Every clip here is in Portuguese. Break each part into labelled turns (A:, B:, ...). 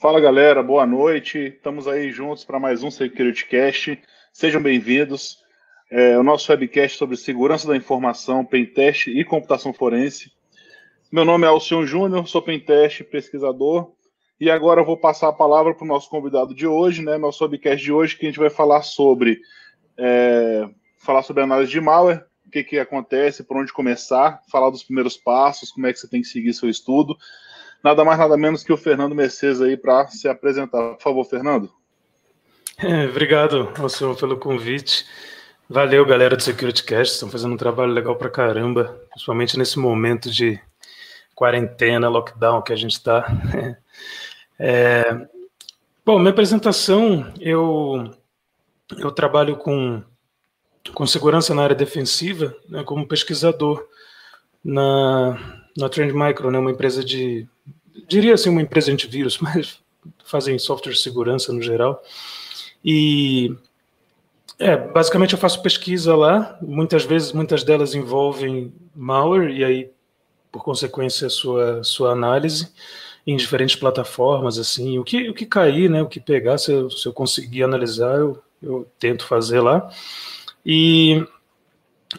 A: Fala galera, boa noite. Estamos aí juntos para mais um SecurityCast. Sejam bem-vindos. É, o nosso webcast sobre segurança da informação, pentest e computação forense. Meu nome é Alcion Júnior, sou pentest, pesquisador. E agora eu vou passar a palavra para o nosso convidado de hoje, né? Nosso webcast de hoje, que a gente vai falar sobre é, falar sobre análise de malware, o que, que acontece, por onde começar, falar dos primeiros passos, como é que você tem que seguir seu estudo nada mais, nada menos que o Fernando Mercedes aí para se apresentar. Por favor, Fernando.
B: É, obrigado, senhor, pelo convite. Valeu, galera do SecurityCast, estão fazendo um trabalho legal para caramba, principalmente nesse momento de quarentena, lockdown que a gente está. É, bom, minha apresentação, eu, eu trabalho com, com segurança na área defensiva, né, como pesquisador na, na Trend Micro, né, uma empresa de diria assim, uma empresa antivírus, mas fazem software de segurança no geral. E é, basicamente eu faço pesquisa lá, muitas vezes, muitas delas envolvem malware, e aí, por consequência, sua, sua análise em diferentes plataformas, assim, o que, o que cair, né, o que pegar, se eu, se eu conseguir analisar, eu, eu tento fazer lá. E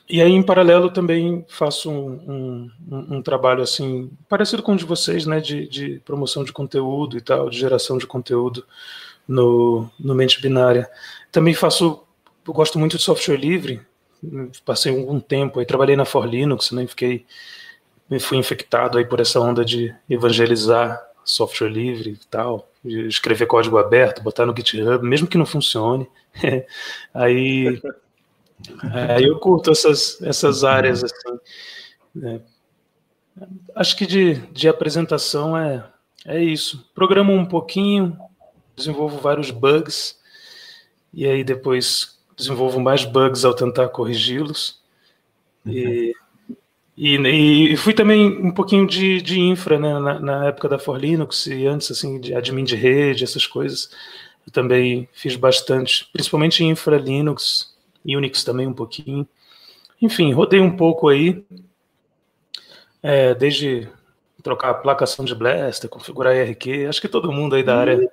B: e aí, em paralelo, também faço um, um, um, trabalho assim parecido com o de vocês, né, de, de, promoção de conteúdo e tal, de geração de conteúdo no, no mente binária. Também faço, eu gosto muito de software livre. Passei algum tempo aí, trabalhei na For Linux, né, fiquei, fui infectado aí por essa onda de evangelizar software livre e tal, escrever código aberto, botar no GitHub, mesmo que não funcione. aí é, eu curto essas, essas áreas assim. Né? Acho que de, de apresentação é, é isso. Programo um pouquinho, desenvolvo vários bugs, e aí depois desenvolvo mais bugs ao tentar corrigi-los. E, e, e, fui também um pouquinho de, de infra né, na, na, época da For Linux e antes assim de admin de rede, essas coisas. Eu também fiz bastante, principalmente infra Linux, Unix também um pouquinho. Enfim, rodei um pouco aí, é, desde trocar a placação de Blaster, configurar IRQ, acho que todo mundo aí da área.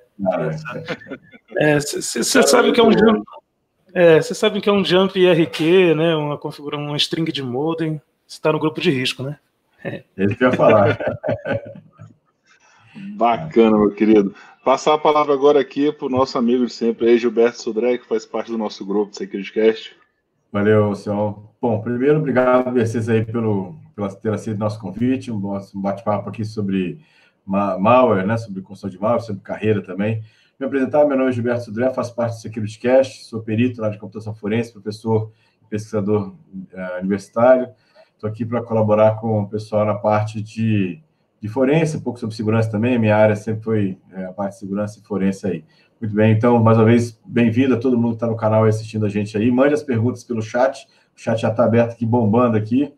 B: Você é, sabe que é um jump. É, que é um jump IRQ, né? Uma configuração, uma string de modem. Você está no grupo de risco, né?
C: É. Ele quer falar.
A: Bacana, meu querido. Passar a palavra agora aqui para o nosso amigo de sempre, Gilberto Sodré, que faz parte do nosso grupo do SecurityCast.
C: Valeu, senhor. Bom, primeiro, obrigado vocês aí pelo, pelo ter aceito nosso convite, um, um bate-papo aqui sobre malware, né, sobre construção de malware, sobre carreira também. Me apresentar, meu nome é Gilberto Sodré, faço parte do SecurityCast, sou perito lá de computação forense, professor e pesquisador uh, universitário. Estou aqui para colaborar com o pessoal na parte de de forense, um pouco sobre segurança também. Minha área sempre foi é, a parte de segurança e forense aí. Muito bem, então, mais uma vez, bem-vindo a todo mundo que está no canal assistindo a gente aí. Mande as perguntas pelo chat. O chat já está aberto aqui, bombando aqui.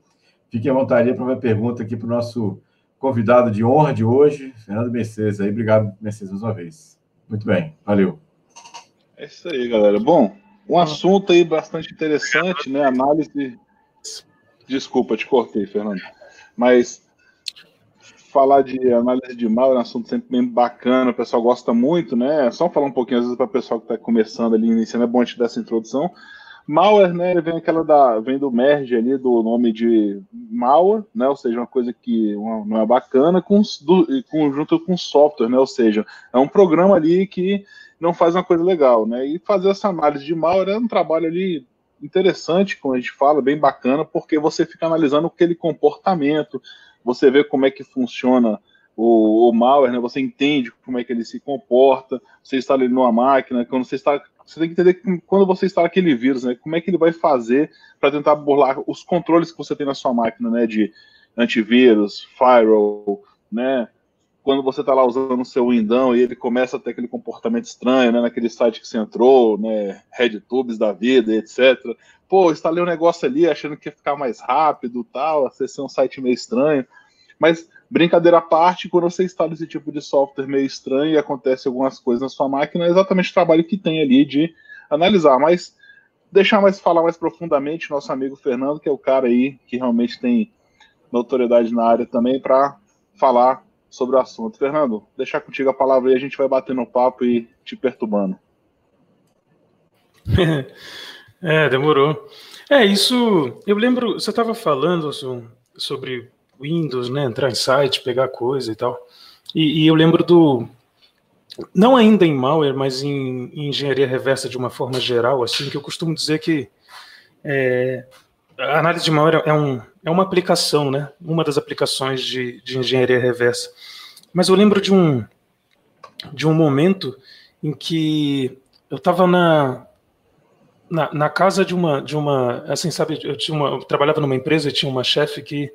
C: Fique à vontade para uma pergunta aqui para o nosso convidado de honra de hoje, Fernando Mercedes. Aí, obrigado, Mercedes, mais uma vez. Muito bem, valeu.
A: É isso aí, galera. Bom, um assunto aí bastante interessante, né? Análise. Desculpa, te cortei, Fernando. Mas falar de análise de mal é um assunto sempre bem bacana, o pessoal gosta muito, né? Só falar um pouquinho, às vezes, para o pessoal que está começando ali, iniciando, é bom a gente dar essa introdução. Malware, né, vem aquela da, vem do merge ali do nome de malware, né, ou seja, uma coisa que não é bacana com, do, com, junto com software, né, ou seja, é um programa ali que não faz uma coisa legal, né, e fazer essa análise de malware é um trabalho ali interessante, como a gente fala, bem bacana, porque você fica analisando aquele comportamento, você vê como é que funciona o, o malware, né? Você entende como é que ele se comporta, você instala ele numa máquina, quando você está você tem que entender que quando você instala aquele vírus, né, como é que ele vai fazer para tentar burlar os controles que você tem na sua máquina, né, de antivírus, firewall, né, quando você está lá usando o seu Windão e ele começa a ter aquele comportamento estranho, né, naquele site que você entrou, né, RedTubes da vida, etc. Pô, instalei um negócio ali achando que ia ficar mais rápido, tal, acessei um site meio estranho. Mas brincadeira à parte, quando você instala esse tipo de software meio estranho e acontece algumas coisas na sua máquina, é exatamente o trabalho que tem ali de analisar. Mas deixar mais falar mais profundamente nosso amigo Fernando, que é o cara aí que realmente tem notoriedade na área também, para falar sobre o assunto. Fernando, deixar contigo a palavra aí, a gente vai batendo papo e te perturbando.
B: é, demorou. É, isso. Eu lembro, você estava falando sobre Windows, né? Entrar em site, pegar coisa e tal. E, e, eu lembro do. Não ainda em malware, mas em, em, engenharia reversa de uma forma geral, assim, que eu costumo dizer que é, a análise de malware é, um, é uma aplicação, né? Uma das aplicações de, de engenharia reversa. Mas eu lembro de um, de um momento em que eu estava na, na, na, casa de uma, de uma, assim, sabe, eu, tinha uma, eu trabalhava numa empresa e tinha uma chefe que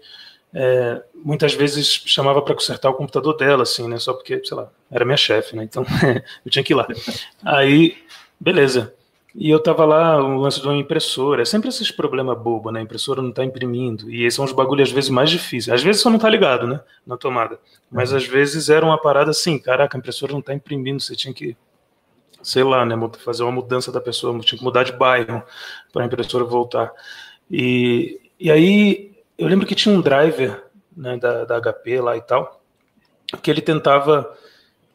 B: é, muitas vezes chamava para consertar o computador dela, assim, né? Só porque, sei lá, era minha chefe, né? Então eu tinha que ir lá. Aí, beleza. E eu tava lá, o lance de uma impressora. É sempre esses problemas bobo, né? A impressora não tá imprimindo. E esses são os bagulhos, às vezes, mais difíceis. Às vezes só não tá ligado, né? Na tomada. Mas uhum. às vezes era uma parada assim: caraca, a impressora não tá imprimindo. Você tinha que, sei lá, né? Fazer uma mudança da pessoa. Tinha que mudar de bairro para a impressora voltar. E, e aí eu lembro que tinha um driver né, da, da HP lá e tal, que ele tentava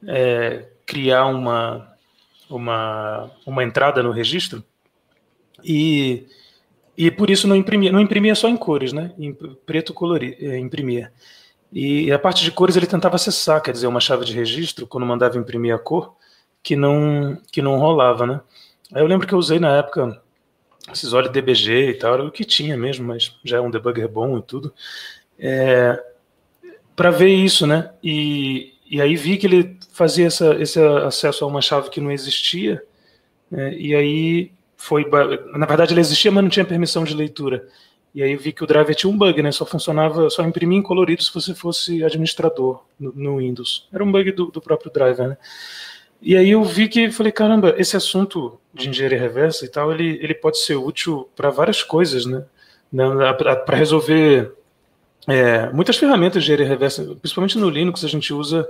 B: é, criar uma, uma, uma entrada no registro e, e por isso não imprimia, não imprimia só em cores, né? Em preto colorir, é, imprimia. E a parte de cores ele tentava acessar, quer dizer, uma chave de registro, quando mandava imprimir a cor, que não, que não rolava, né? Aí eu lembro que eu usei na época esses olhos DBG e tal, era o que tinha mesmo, mas já é um debugger bom e tudo. É, para ver isso, né? E, e aí vi que ele fazia essa, esse acesso a uma chave que não existia, né? e aí foi. Na verdade, ele existia, mas não tinha permissão de leitura. E aí vi que o driver tinha um bug, né? Só funcionava, só imprimia em colorido se você fosse administrador no, no Windows. Era um bug do, do próprio driver, né? E aí eu vi que falei, caramba, esse assunto de engenharia reversa e tal, ele, ele pode ser útil para várias coisas, né? Para resolver é, muitas ferramentas de engenharia reversa, principalmente no Linux, a gente usa.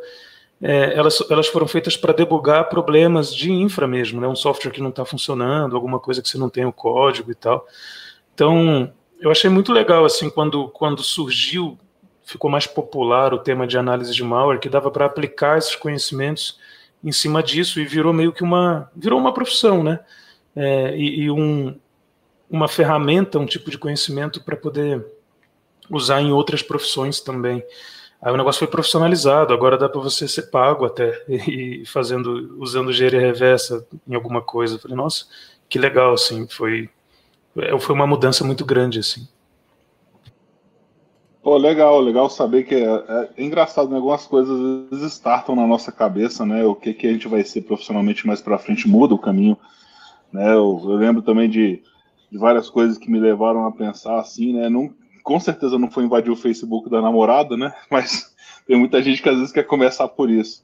B: É, elas, elas foram feitas para debugar problemas de infra mesmo, né? Um software que não está funcionando, alguma coisa que você não tem o código e tal. Então, eu achei muito legal assim quando, quando surgiu, ficou mais popular o tema de análise de malware, que dava para aplicar esses conhecimentos em cima disso e virou meio que uma virou uma profissão, né? É, e, e um, uma ferramenta, um tipo de conhecimento para poder usar em outras profissões também. Aí o negócio foi profissionalizado, agora dá para você ser pago até e fazendo usando engenharia reversa em alguma coisa. Falei, nossa, que legal assim, foi é, foi uma mudança muito grande assim.
A: Pô, legal, legal saber que é, é, é engraçado, né? Algumas coisas às vezes na nossa cabeça, né? O que, que a gente vai ser profissionalmente mais para frente muda o caminho, né? Eu, eu lembro também de, de, várias coisas que me levaram a pensar assim, né? Não, com certeza não foi invadir o Facebook da namorada, né? Mas tem muita gente que às vezes quer começar por isso.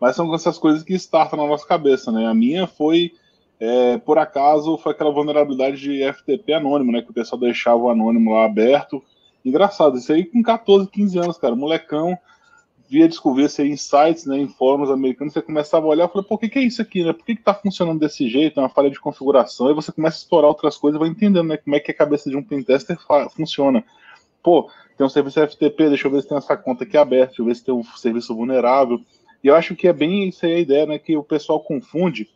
A: Mas são essas coisas que startam na nossa cabeça, né? A minha foi, é, por acaso, foi aquela vulnerabilidade de FTP anônimo, né? Que o pessoal deixava o anônimo lá aberto Engraçado, isso aí com 14, 15 anos, cara, molecão, via descobrir isso aí em sites, né, em fóruns americanos, você começava a olhar e pô, o que, que é isso aqui, né? Por que, que tá funcionando desse jeito? É uma falha de configuração, aí você começa a explorar outras coisas e vai entendendo, né, como é que a cabeça de um pentester funciona. Pô, tem um serviço FTP, deixa eu ver se tem essa conta aqui aberta, deixa eu ver se tem um serviço vulnerável. E eu acho que é bem isso aí a ideia, né, que o pessoal confunde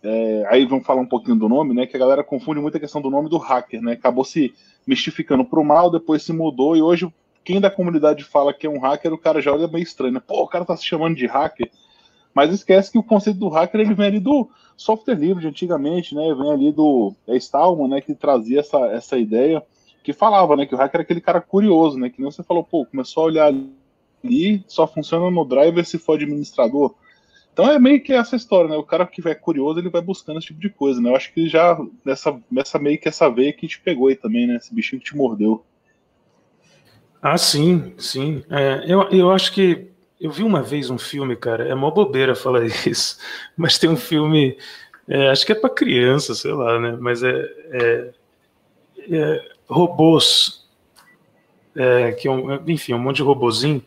A: é, aí vamos falar um pouquinho do nome, né? Que a galera confunde muito a questão do nome do hacker, né? Acabou se mistificando pro mal, depois se mudou, e hoje quem da comunidade fala que é um hacker, o cara já olha meio estranho, né? Pô, o cara tá se chamando de hacker. Mas esquece que o conceito do hacker ele vem ali do software livre de antigamente, né? Vem ali do é Stallman, né? Que trazia essa, essa ideia, que falava, né? Que o hacker é aquele cara curioso, né? Que nem você falou, pô, começou a olhar ali, só funciona no driver se for administrador. Então é meio que essa história, né? O cara que vai curioso, ele vai buscando esse tipo de coisa, né? Eu acho que já nessa, nessa meio que essa veia que te pegou aí também, né? Esse bichinho que te mordeu.
B: Ah, sim, sim. É, eu, eu acho que eu vi uma vez um filme, cara, é mó bobeira falar isso, mas tem um filme, é, acho que é para criança, sei lá, né? Mas é, é, é robôs, é, que é um, enfim, um monte de robozinho.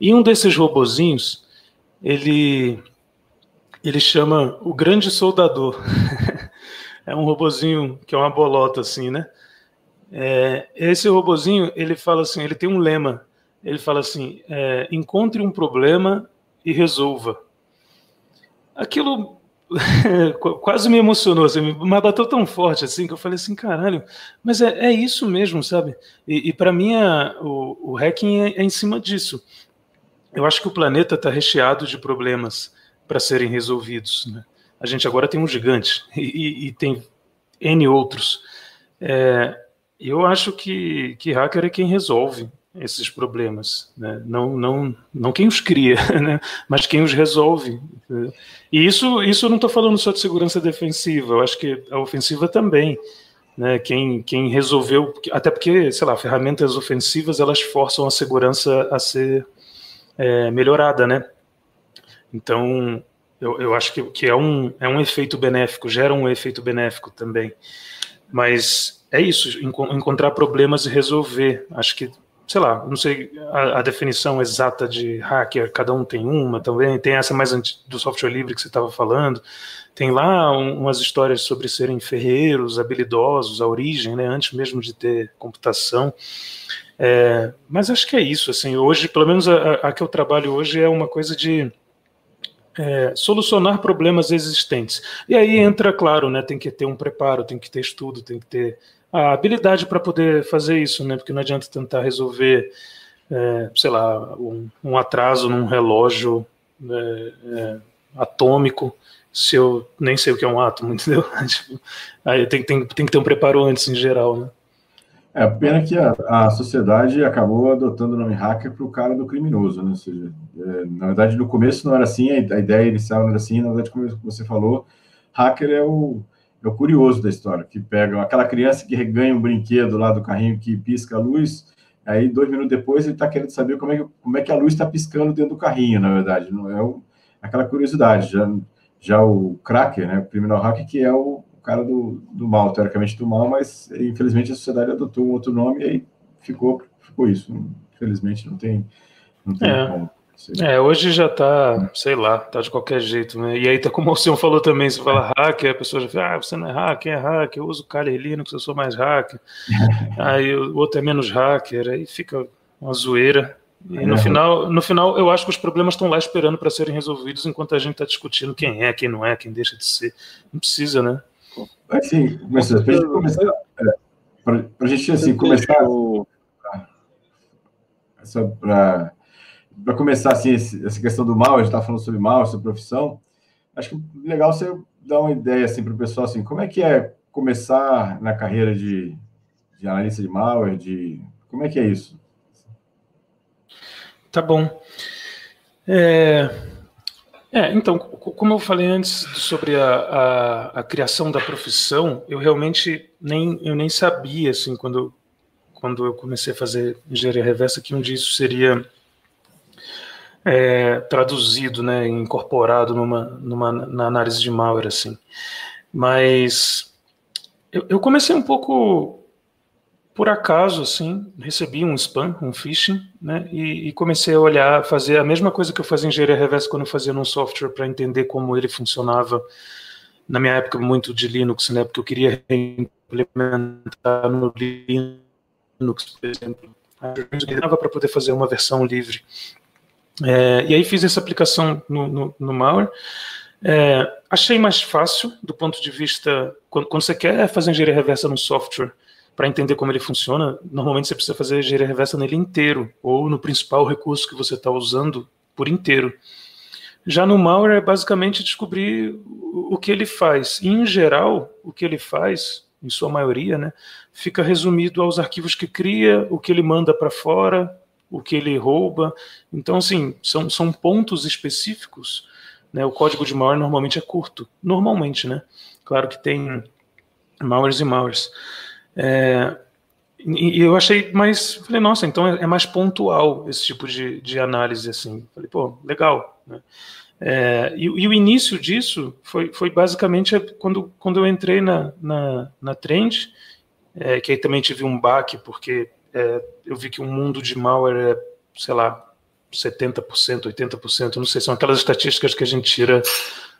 B: E um desses robozinhos, ele ele chama o Grande Soldador. é um robozinho que é uma bolota assim, né? É, esse robozinho ele fala assim, ele tem um lema: ele fala assim: é, encontre um problema e resolva. Aquilo quase me emocionou, assim, mas bateu tão forte assim que eu falei assim, caralho, mas é, é isso mesmo, sabe? E, e para mim o, o hacking é, é, em cima disso. Eu acho que o planeta está recheado de problemas para serem resolvidos. Né? A gente agora tem um gigante e, e tem N outros. É, eu acho que, que hacker é quem resolve esses problemas, né? não, não, não quem os cria, né? mas quem os resolve. E isso, isso eu não estou falando só de segurança defensiva, eu acho que a ofensiva também. Né? Quem, quem resolveu, até porque, sei lá, ferramentas ofensivas elas forçam a segurança a ser é, melhorada, né? Então, eu, eu acho que, que é, um, é um efeito benéfico, gera um efeito benéfico também. Mas é isso, encontrar problemas e resolver. Acho que sei lá, não sei a, a, definição exata de hacker, cada um tem uma também, tem essa mais do software livre que você estava falando, tem lá um, umas histórias sobre serem ferreiros, habilidosos, a origem, né, antes mesmo de ter computação, é, mas acho que é isso, assim, hoje, pelo menos a, a que eu trabalho hoje é uma coisa de é, solucionar problemas existentes. E aí entra, claro, né, tem que ter um preparo, tem que ter estudo, tem que ter a habilidade para poder fazer isso, né? Porque não adianta tentar resolver, é, sei lá, um, um, atraso num relógio é, é, atômico se eu nem sei o que é um átomo, entendeu? Tipo, aí tem, tem, tem que ter um preparo antes em geral, né?
C: É, pena que a, a sociedade acabou adotando o nome hacker para o cara do criminoso, né? Ou seja, é, na verdade, no começo não era assim, a, a ideia inicial não era assim, na verdade, como você falou, hacker é o, é o curioso da história, que pega aquela criança que ganha um brinquedo lá do carrinho que pisca a luz, aí dois minutos depois ele está querendo saber como é, que, como é que a luz está piscando dentro do carrinho, na verdade, não é o, aquela curiosidade. Já, já o cracker, né, o criminal hacker, que é o, o cara do, do mal, teoricamente do mal, mas infelizmente a sociedade adotou um outro nome e aí ficou, ficou isso. Infelizmente não tem, não tem
B: é. como. É, hoje já tá, sei lá, tá de qualquer jeito, né? E aí tá como o senhor falou também, você fala hacker, a pessoa já fala, ah, você não é hacker, é hacker, eu uso Kali Linux, eu sou mais hacker. aí o outro é menos hacker, aí fica uma zoeira. E no é. final, no final, eu acho que os problemas estão lá esperando para serem resolvidos enquanto a gente está discutindo quem é, quem não é, quem deixa de ser. Não precisa, né?
C: Assim, mas para a gente começar, é, para a gente assim começar, só para para começar assim, essa questão do mal, a gente está falando sobre mal, essa profissão, acho que legal você dar uma ideia assim, para o pessoal, assim, como é que é começar na carreira de, de analista de malware, de como é que é isso?
B: Tá bom. É, é, então, como eu falei antes sobre a, a, a, criação da profissão, eu realmente nem, eu nem sabia, assim, quando, quando eu comecei a fazer engenharia reversa, que um dia isso seria é, traduzido, né, incorporado numa, numa na análise de malware assim. Mas eu, eu, comecei um pouco por acaso, assim, recebi um spam, um phishing, né, e, e, comecei a olhar, fazer a mesma coisa que eu fazia em engenharia reversa quando eu fazia num software para entender como ele funcionava. Na minha época muito de Linux, né, porque eu queria implementar no Linux, por exemplo, para poder fazer uma versão livre é, e aí fiz essa aplicação no, no, no malware. É, achei mais fácil do ponto de vista quando, quando você quer fazer engenharia reversa no software para entender como ele funciona, normalmente você precisa fazer engenharia reversa nele inteiro ou no principal recurso que você está usando por inteiro. Já no malware é basicamente descobrir o que ele faz. E, em geral, o que ele faz, em sua maioria, né, fica resumido aos arquivos que cria, o que ele manda para fora, o que ele rouba. Então, assim, são, são pontos específicos. Né? O código de malware normalmente é curto. Normalmente, né? Claro que tem malwares e malwares. É, e, eu achei mais. Falei, nossa, então é, é, mais pontual esse tipo de, de análise, assim. Falei, pô, legal. Né? É, e, e, o início disso foi, foi basicamente quando, quando eu entrei na, na, na Trend, é, que aí também tive um baque, porque é, eu vi que um mundo de malware é, sei lá, 70%, 80%, não sei, são aquelas estatísticas que a gente tira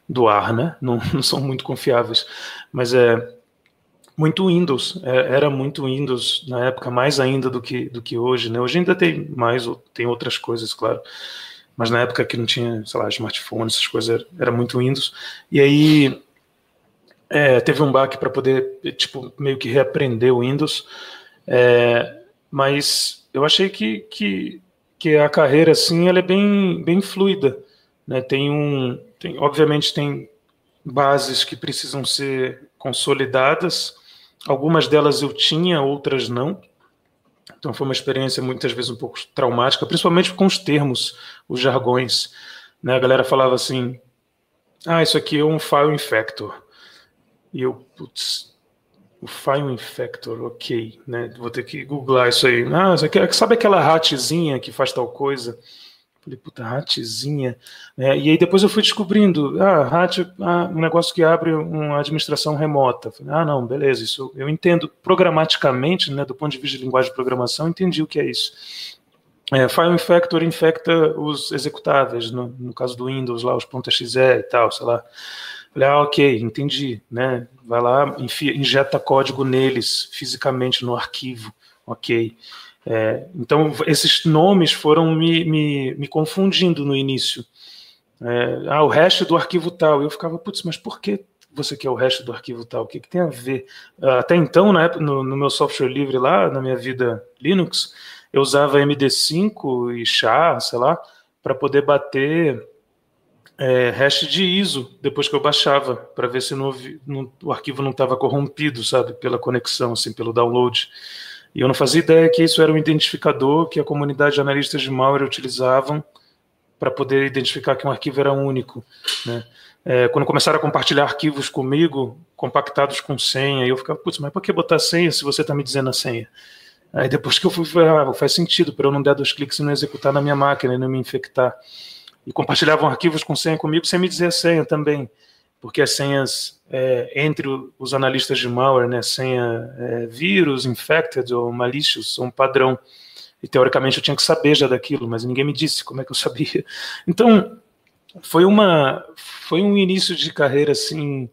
B: do ar, né? Não, não são muito confiáveis. Mas é. muito Windows, é, era muito Windows na época, mais ainda do que, do que hoje, né? Hoje ainda tem mais, tem outras coisas, claro, mas na época que não tinha, sei lá, smartphone, essas coisas, era, muito Windows. E aí é, teve um baque para poder, tipo, meio que reaprender o Windows, é, mas eu achei que, que, que a carreira, assim, ela é bem, bem fluida, né? Tem um, tem, obviamente tem bases que precisam ser consolidadas, Algumas delas eu tinha, outras não. Então foi uma experiência muitas vezes um pouco traumática, principalmente com os termos, os jargões. Né? A galera falava assim: ah, isso aqui é um file infector. E eu, putz, o file infector, ok, né? Vou ter que googlar isso aí. Ah, aqui, sabe aquela ratzinha que faz tal coisa? Falei, puta, ratezinha. É, e aí depois eu fui descobrindo, ah, RAT ah, um negócio que abre uma administração remota. Falei, ah, não, beleza, isso eu entendo programaticamente, né, do ponto de vista de linguagem de programação, entendi o que é isso. É, file infector infecta os executáveis, no, no caso do Windows, lá, os .exe e tal, sei lá. Falei, ah, ok, entendi, né? Vai lá, enfia, injeta código neles, fisicamente no arquivo, ok. É, então, esses nomes foram me, me, me confundindo no início. É, ah, o resto do arquivo tal. Eu ficava, putz, mas por que você quer o resto do arquivo tal? O que, que tem a ver? Até então, na época, no, no, meu software livre lá, na minha vida Linux, eu usava MD5 e SHA, sei lá, para poder bater é, hash de ISO depois que eu baixava, para ver se no, no, o arquivo não estava corrompido, sabe, pela conexão, assim, pelo download. E eu não fazia ideia que isso era um identificador que a comunidade de analistas de malware utilizavam para poder identificar que um arquivo era único. Né? É, quando começaram a compartilhar arquivos comigo, compactados com senha, eu ficava, putz, mas por que botar senha se você está me dizendo a senha? Aí depois que eu fui, ah, faz sentido, para eu não dar dois cliques e não executar na minha máquina e não me infectar. E compartilhavam arquivos com senha comigo sem me dizer a senha também porque as senhas é, entre os analistas de malware, né, senha é, vírus, infected ou malicious, são padrão. E teoricamente eu tinha que saber já daquilo, mas ninguém me disse como é que eu sabia. Então foi uma foi um início de carreira assim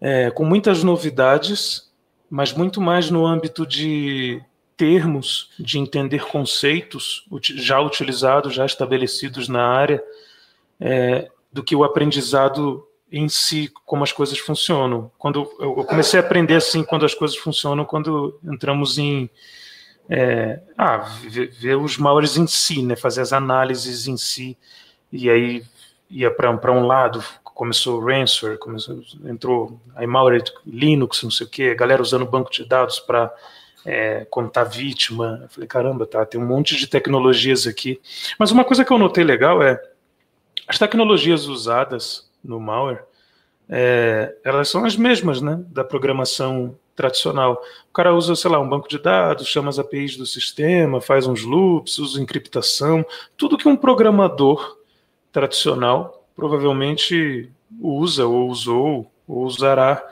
B: é, com muitas novidades, mas muito mais no âmbito de termos, de entender conceitos já utilizados, já estabelecidos na área, é, do que o aprendizado em si como as coisas funcionam. Quando eu comecei a aprender assim quando as coisas funcionam quando entramos em é, ah, ver, ver, os malwares em si, né, fazer as análises em si e aí ia para um lado começou o ransomware, começou, entrou a malware Linux, não sei o que, a galera usando banco de dados para é, contar vítima. Eu falei, caramba, tá, tem um monte de tecnologias aqui. Mas uma coisa que eu notei legal é as tecnologias usadas no malware, é, elas são as mesmas, né, da programação tradicional. O cara usa, sei lá, um banco de dados, chama as APIs do sistema, faz uns loops, usa encriptação, tudo que um programador tradicional provavelmente usa ou usou ou usará.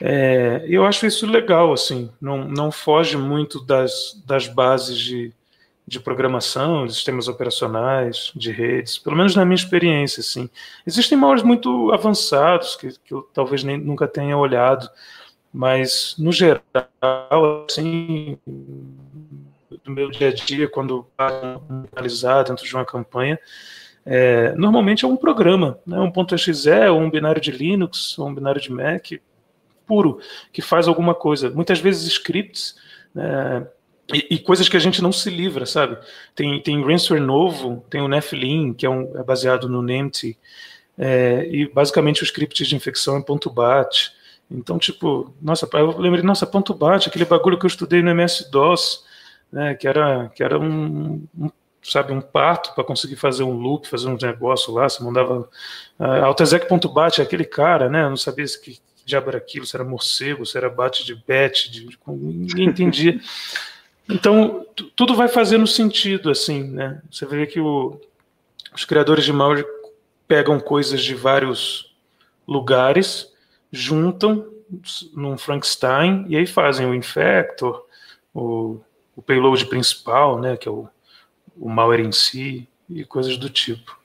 B: É, eu acho isso legal, assim, não, não foge muito das, das bases de, de programação, de sistemas operacionais, de redes, pelo menos na minha experiência, assim. Existem malwares muito avançados que, que eu talvez nem, nunca tenha olhado, mas no geral, assim, no meu dia a dia, quando analisar dentro de uma campanha, é, normalmente é um programa, né, um .exe, ou um binário de Linux, ou um binário de Mac, puro, que faz alguma coisa. Muitas vezes scripts, né, e, e, coisas que a gente não se livra, sabe? Tem, tem ransomware novo, tem o Nephilim, que é, um, é baseado no NemT, é, e basicamente o script de infecção é ponto .bat. Então, tipo, nossa, eu lembrei, nossa, ponto .bat, aquele bagulho que eu estudei no MS-DOS, né, que era, que era um, um sabe, um parto para conseguir fazer um loop, fazer um negócio lá, você mandava uh, autoexec.bat, aquele cara, né, eu não sabia que diabo era aquilo, se era morcego, se era bate de bet, de, ninguém entendia. Então, tudo vai fazendo sentido, assim, né? Você vê que o, os criadores de malware pegam coisas de vários lugares, juntam num Frankenstein e aí fazem o infector, o, o payload principal, né, que é o, o malware em si e coisas do tipo.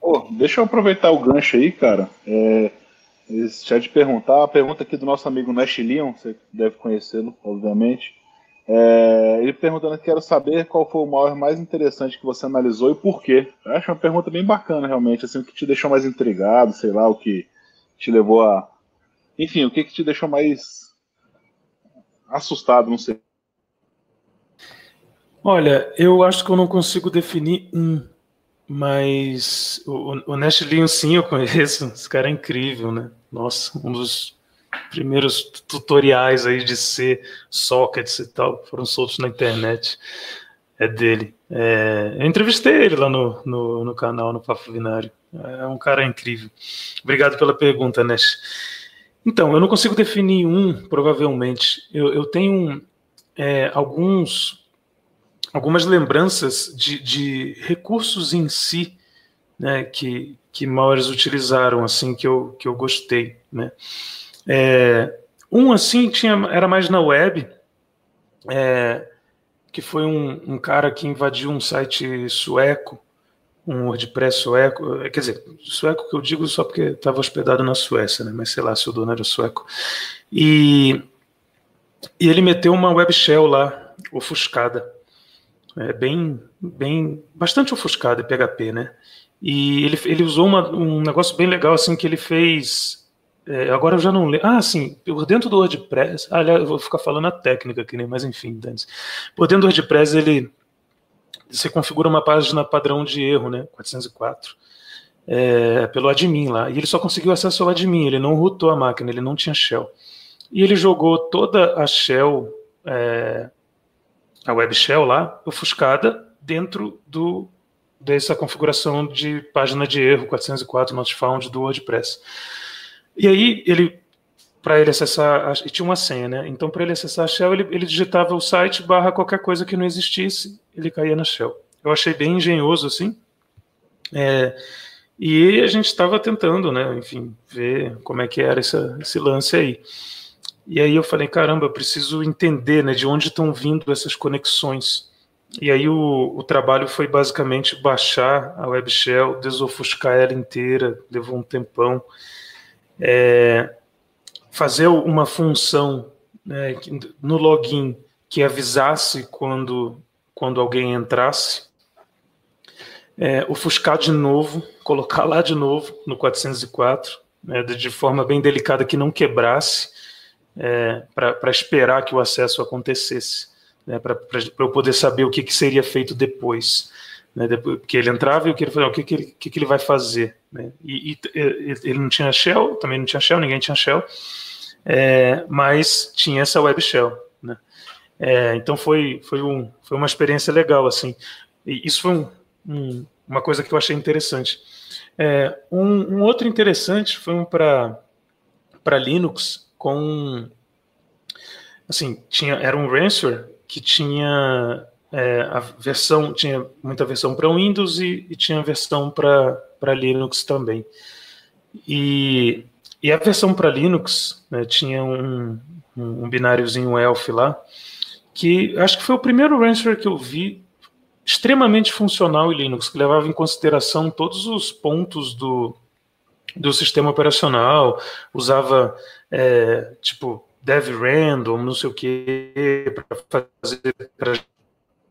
A: Oh, deixa eu aproveitar o gancho aí, cara. É, deixa eu te perguntar, a pergunta aqui do nosso amigo Nash Leon, você deve conhecê-lo, obviamente. É, ele perguntando, quero saber qual foi o maior mais interessante que você analisou e por quê. Eu acho uma pergunta bem bacana, realmente, assim, o que te deixou mais intrigado, sei lá, o que te levou a... Enfim, o que, que te deixou mais assustado, não sei.
B: Olha, eu acho que eu não consigo definir um, mas o, o Nash Leon, sim, eu conheço, esse cara é incrível, né? Nossa, um dos primeiros tutoriais aí de C, sockets e tal, foram soltos na internet. É dele. É, eu entrevistei ele lá no, no, no, canal, no Papo Binário. É um cara incrível. Obrigado pela pergunta, Nash. Então, eu não consigo definir um, provavelmente. Eu, eu tenho é, alguns, algumas lembranças de, de recursos em si né, que, que Mauers utilizaram, assim, que eu, que eu gostei, né? É, um assim tinha, era mais na web, é, que foi um, um, cara que invadiu um site sueco, um WordPress sueco, é, quer dizer, sueco que eu digo só porque estava hospedado na Suécia, né? mas sei lá se o dono era sueco. E, e ele meteu uma web shell lá, ofuscada, é, bem, bem, bastante ofuscada em PHP, né? E ele, ele usou uma, um negócio bem legal, assim, que ele fez é, agora eu já não lembro. Ah, sim, por dentro do WordPress. Ah, aliás, eu vou ficar falando a técnica aqui, né? Mas enfim, Dante. Por dentro do WordPress, ele. Você configura uma página padrão de erro, né? 404. É, pelo admin lá. E ele só conseguiu acesso ao admin, ele não rootou a máquina, ele não tinha shell. E ele jogou toda a shell, é, a web shell lá, ofuscada, dentro do, dessa configuração de página de erro 404 not found do WordPress. E aí ele, para ele acessar, e tinha uma senha, né? Então para ele acessar a Shell, ele, ele digitava o site barra qualquer coisa que não existisse, ele caía na Shell. Eu achei bem engenhoso assim. É, e a gente estava tentando, né? Enfim, ver como é que era essa, esse lance aí. E aí eu falei, caramba, eu preciso entender, né? De onde estão vindo essas conexões. E aí o, o, trabalho foi basicamente baixar a web shell, desofuscar ela inteira, levou um tempão é, fazer uma função né, no login que avisasse quando, quando alguém entrasse, é, ofuscar de novo, colocar lá de novo no 404, né, de forma bem delicada que não quebrasse, é, para esperar que o acesso acontecesse, né, para eu poder saber o que, que seria feito depois né, depois, porque ele entrava e o que ele falou, o que, que, ele, que, que ele vai fazer, né? e, e, ele não tinha shell, também não tinha shell, ninguém tinha shell, é, mas tinha essa web shell, né? É, então foi, foi, um, foi uma experiência legal, assim, e isso foi um, um, uma coisa que eu achei interessante. É, um, um, outro interessante foi um para Linux com assim tinha era um ransomware que tinha é, a versão tinha muita versão para Windows e, e, tinha versão para Linux também. E, e a versão para Linux né, tinha um, um, um bináriozinho ELF lá, que acho que foi o primeiro ransomware que eu vi extremamente funcional em Linux, que levava em consideração todos os pontos do, do sistema operacional, usava é, tipo dev random, não sei o que, para fazer para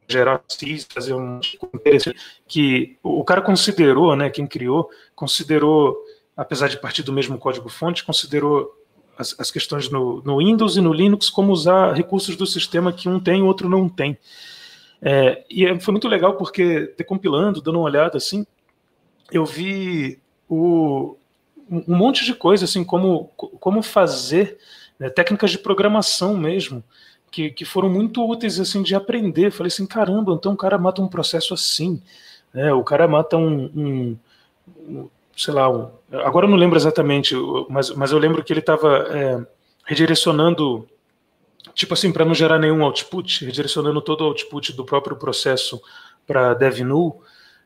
B: gerar CIS, fazer um que o cara considerou, né, quem criou, considerou, apesar de partir do mesmo código-fonte, considerou as, as questões no, no, Windows e no Linux como usar recursos do sistema que um tem e o outro não tem. É, e é, foi muito legal porque, decompilando, dando uma olhada assim, eu vi o, um monte de coisa, assim, como, como fazer né, técnicas de programação mesmo, que, que foram muito úteis assim de aprender. Falei assim, caramba, então o cara mata um processo assim, né? O cara mata um, um, um sei lá, um, agora eu não lembro exatamente, mas, mas eu lembro que ele estava é, redirecionando, tipo assim, para não gerar nenhum output, redirecionando todo o output do próprio processo para DevNull,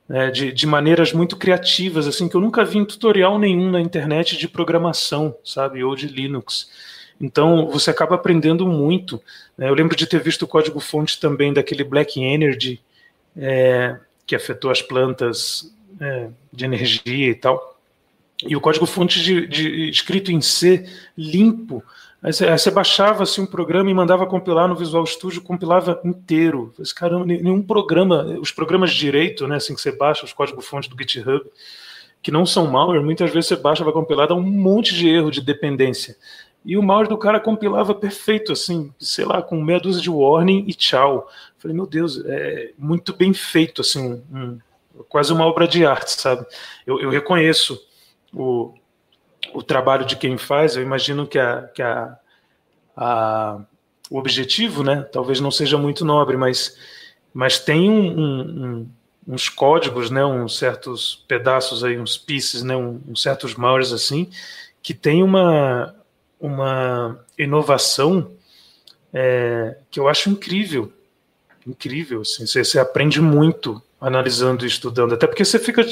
B: né, de, de maneiras muito criativas, assim, que eu nunca vi em tutorial nenhum na internet de programação, sabe, ou de Linux. Então, você acaba aprendendo muito. Né? Eu lembro de ter visto o código-fonte também daquele Black Energy, é, que afetou as plantas é, de energia e tal. e o código-fonte de, de, escrito em C, limpo. Aí você, baixava assim, um programa e mandava compilar no Visual Studio, compilava inteiro. Esse caramba, nenhum programa, os programas de direito, né, assim que você baixa os códigos-fontes do GitHub, que não são malware, muitas vezes você baixa, vai compilar, dá um monte de erro de dependência. E o malware do cara compilava perfeito, assim, sei lá, com meia dúzia de warning e tchau. Falei, meu Deus, é muito bem feito, assim, um, quase uma obra de arte, sabe? Eu, eu reconheço o, o trabalho de quem faz, eu imagino que, a, que a, a, o objetivo, né, talvez não seja muito nobre, mas, mas tem um, um, uns códigos, né, uns certos pedaços aí, uns pieces, né, uns certos malwares assim, que tem uma, uma inovação é, que eu acho incrível, incrível, assim, você, você, aprende muito analisando e estudando, até porque você fica,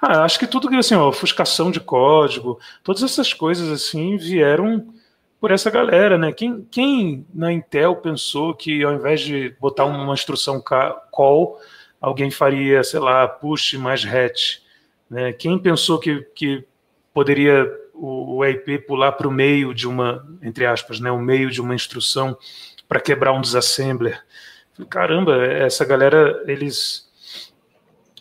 B: ah, acho que tudo que assim, ofuscação de código, todas essas coisas assim vieram por essa galera, né? Quem, quem na Intel pensou que ao invés de botar uma instrução call, alguém faria, sei lá, push mais hatch, né? Quem pensou que, que poderia o, EIP pular para o meio de uma, entre aspas, né, o meio de uma instrução para quebrar um desassembler. Caramba, essa galera, eles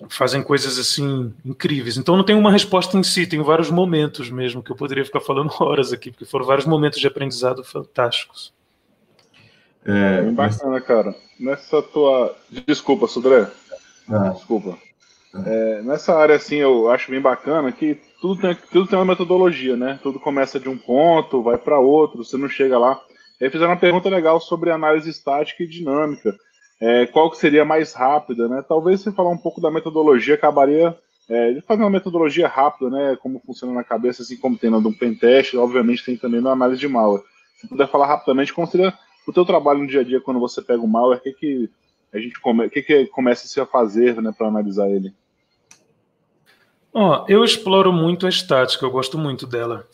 B: fazem coisas assim incríveis. Então não tem uma resposta em si, tem vários momentos mesmo que eu poderia ficar falando horas aqui, porque foram vários momentos de aprendizado fantásticos.
A: É, bem bacana, cara. Nessa tua. Desculpa, Sudré. Ah. Desculpa. É, nessa área, assim, eu acho bem bacana que tudo tem, tudo tem uma metodologia, né? Tudo começa de um ponto, vai para outro, você não chega lá. Aí fizeram uma pergunta legal sobre análise estática e dinâmica. É, qual que seria mais rápida, né? Talvez você falar um pouco da metodologia acabaria é, de fazer uma metodologia rápida, né? Como funciona na cabeça, assim como tem na um pentest, obviamente tem também na análise de malware. Se puder falar rapidamente, como seria o teu trabalho no dia a dia quando você pega o malware, o que, que a gente come, que, que começa a fazer né, para analisar ele?
B: Oh, eu exploro muito a estática, eu gosto muito dela.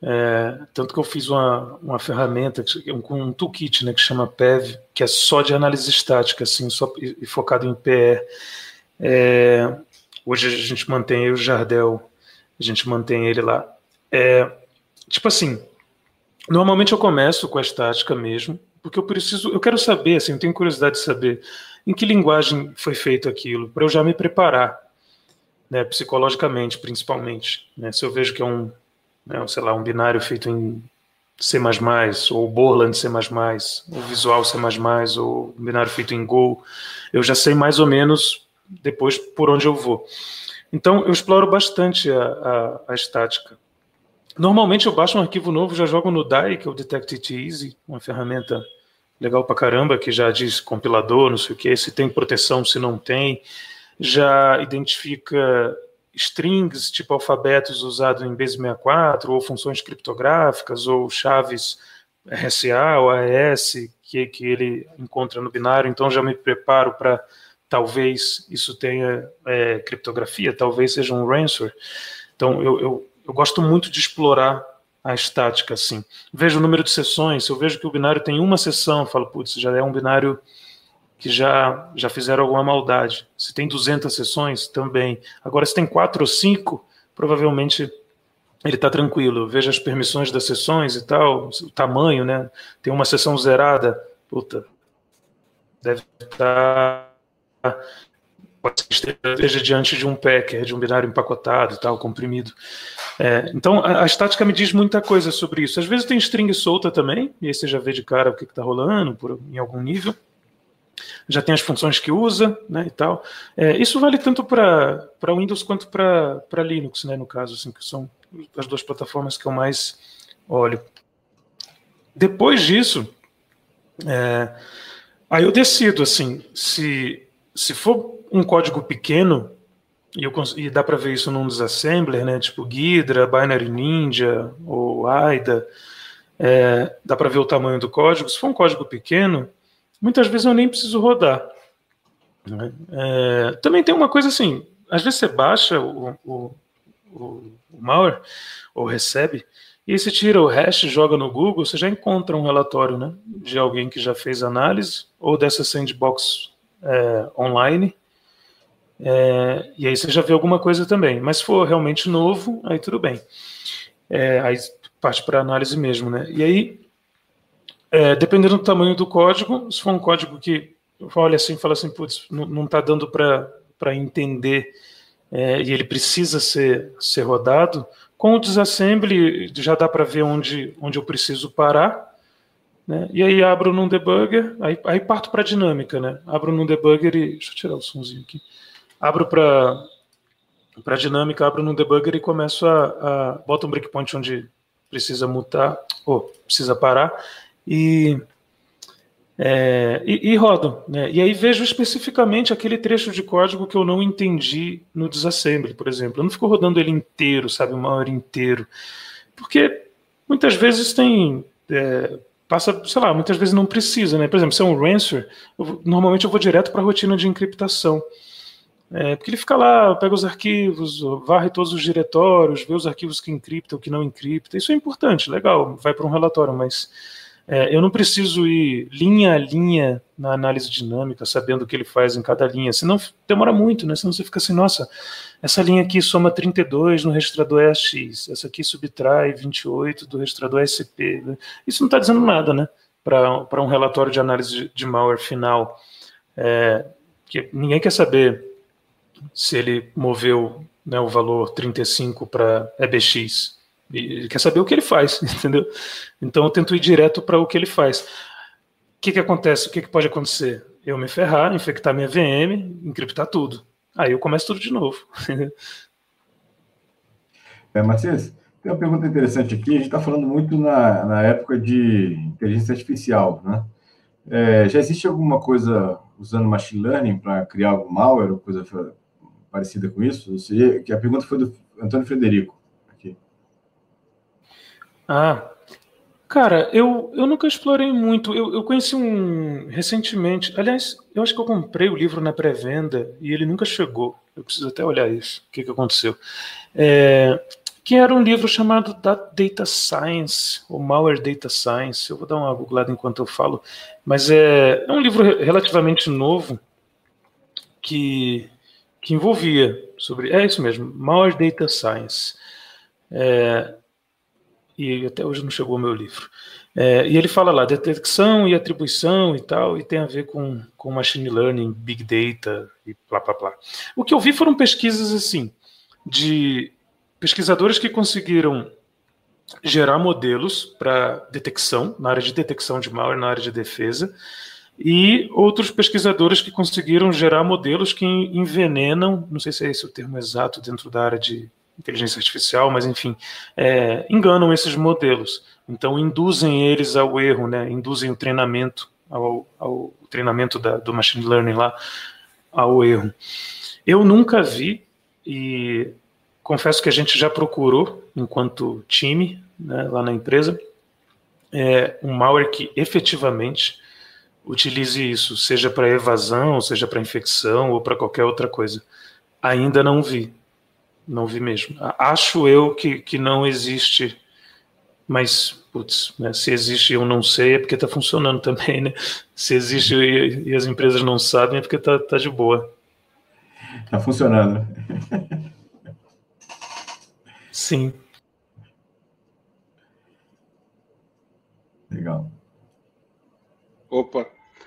B: É, tanto que eu fiz uma, uma ferramenta com um, toolkit né, que chama PEV, que é só de análise estática, assim, só, e, focado em PE. É, hoje a gente mantém o Jardel, a gente mantém ele lá. É, tipo assim, normalmente eu começo com a estática mesmo, porque eu preciso, eu quero saber, assim, eu tenho curiosidade de saber em que linguagem foi feito aquilo, para eu já me preparar, né, psicologicamente, principalmente. Né, se eu vejo que é um, né, sei lá, um binário feito em C++, ou Borland C++, ou Visual C++, ou um binário feito em Go, eu já sei mais ou menos depois por onde eu vou. Então, eu exploro bastante a, a, a estática. Normalmente eu baixo um arquivo novo, já jogo no DAI, que é o Detect It Easy, uma ferramenta legal pra caramba, que já diz compilador, não sei o que, se tem proteção, se não tem. Já identifica strings, tipo alfabetos usados em Base64, ou funções criptográficas, ou chaves RSA ou AES, que, que ele encontra no binário. Então já me preparo para talvez isso tenha é, criptografia, talvez seja um ransomware. Então eu, eu eu gosto muito de explorar a estática assim. Vejo o número de sessões, se eu vejo que o binário tem uma sessão, falo, putz, já é um binário que já, já fizeram alguma maldade. Se tem 200 sessões, também. Agora, se tem quatro ou cinco, provavelmente ele está tranquilo. Eu vejo as permissões das sessões e tal, o tamanho, né? Tem uma sessão zerada, puta, deve estar tá esteja diante de um packer, de um binário empacotado e tal, comprimido. É, então, a, a, estática me diz muita coisa sobre isso. Às vezes tem string solta também, e aí você já vê de cara o que está rolando por, em algum nível. Já tem as funções que usa, né, e tal. É, isso vale tanto para Windows quanto para Linux, né, no caso, assim, que são as duas plataformas que eu mais olho. Depois disso, é, aí eu decido, assim, se, se for um código pequeno, e, eu, e dá para ver isso num disassembler, né, tipo Ghidra, Binary Ninja ou AIDA, é, dá para ver o tamanho do código. Se for um código pequeno, muitas vezes eu nem preciso rodar. Né? É, também tem uma coisa assim, às vezes você baixa o, o, o, o malware, ou recebe, e aí você tira o hash, joga no Google, você já encontra um relatório né, de alguém que já fez análise, ou dessa sandbox é, online, É, e aí você já vê alguma coisa também. Mas se for realmente novo, aí tudo bem. É, aí parte para análise mesmo, né? E aí, é, dependendo do tamanho do código, se for um código que olha assim e fala assim, putz, não está dando para entender é, e ele precisa ser, ser rodado, com o desassembly já dá para ver onde, onde eu preciso parar, né? E aí abro num debugger, aí, aí parto para dinâmica, né? Abro num debugger e deixa eu tirar o somzinho aqui. Abro para para dinâmica, abro num debugger e começo a, a boto um breakpoint onde precisa mutar, ou precisa parar e é, e, e, rodo. Né? E aí vejo especificamente aquele trecho de código que eu não entendi no disassembly, por exemplo. Eu não fico rodando ele inteiro, sabe, uma hora inteiro. Porque muitas vezes tem. É, passa, sei lá, muitas vezes não precisa, né? Por exemplo, se é um ransom, eu, normalmente eu vou direto para a rotina de encriptação. É, porque ele fica lá, pega os arquivos, varre todos os diretórios, vê os arquivos que encriptam, que não encriptam. Isso é importante, legal, vai para um relatório, mas é, eu não preciso ir linha a linha na análise dinâmica, sabendo o que ele faz em cada linha, senão demora muito, né? Senão você fica assim, nossa, essa linha aqui soma 32 no registrador EX, essa aqui subtrai 28 do registrador SP. Né? Isso não está dizendo nada, né? Para um relatório de análise de, de malware final. É, que ninguém quer saber se ele moveu né, o valor 35 para EBX, ele quer saber o que ele faz, entendeu? Então eu tento ir direto para o que ele faz. O que, que acontece? O que, que pode acontecer? Eu me ferrar, infectar minha VM, encriptar tudo. Aí eu começo tudo de novo.
C: é, Matias, tem uma pergunta interessante aqui. A gente está falando muito na, na época de inteligência artificial, né? É, já existe alguma coisa usando machine learning para criar algum malware ou coisa parecida com isso? Que a pergunta foi do Antônio Frederico.
B: Ah, cara, eu, eu nunca explorei muito. Eu, eu conheci um recentemente. Aliás, eu acho que eu comprei o livro na pré-venda e ele nunca chegou. Eu preciso até olhar isso. O que, que aconteceu? É, que era um livro chamado Data Science, ou Malware Data Science. Eu vou dar uma googlada enquanto eu falo. Mas é, é um livro relativamente novo que, que envolvia sobre. É isso mesmo, Malware Data Science. É, e até hoje não chegou o meu livro. É, e ele fala lá, detecção e atribuição e tal, e tem a ver com, com machine learning, big data e blá blá blá. O que eu vi foram pesquisas assim, de pesquisadores que conseguiram gerar modelos para detecção, na área de detecção de malware, na área de defesa, e outros pesquisadores que conseguiram gerar modelos que envenenam, não sei se é esse o termo exato dentro da área de inteligência artificial, mas enfim, é, enganam esses modelos. Então, induzem eles ao erro, né? induzem o treinamento, ao, ao treinamento da, do machine learning lá, ao erro. Eu nunca vi, e confesso que a gente já procurou, enquanto time, né, lá na empresa, é, um malware que efetivamente utilize isso, seja para evasão, seja para infecção ou para qualquer outra coisa. Ainda não vi. Não vi mesmo. Acho eu que, que não existe, mas, putz, né, se existe eu não sei, é porque está funcionando também, né? Se existe e, e, as empresas não sabem, é porque está tá de boa.
C: Está funcionando.
B: Sim.
C: Legal.
A: Opa.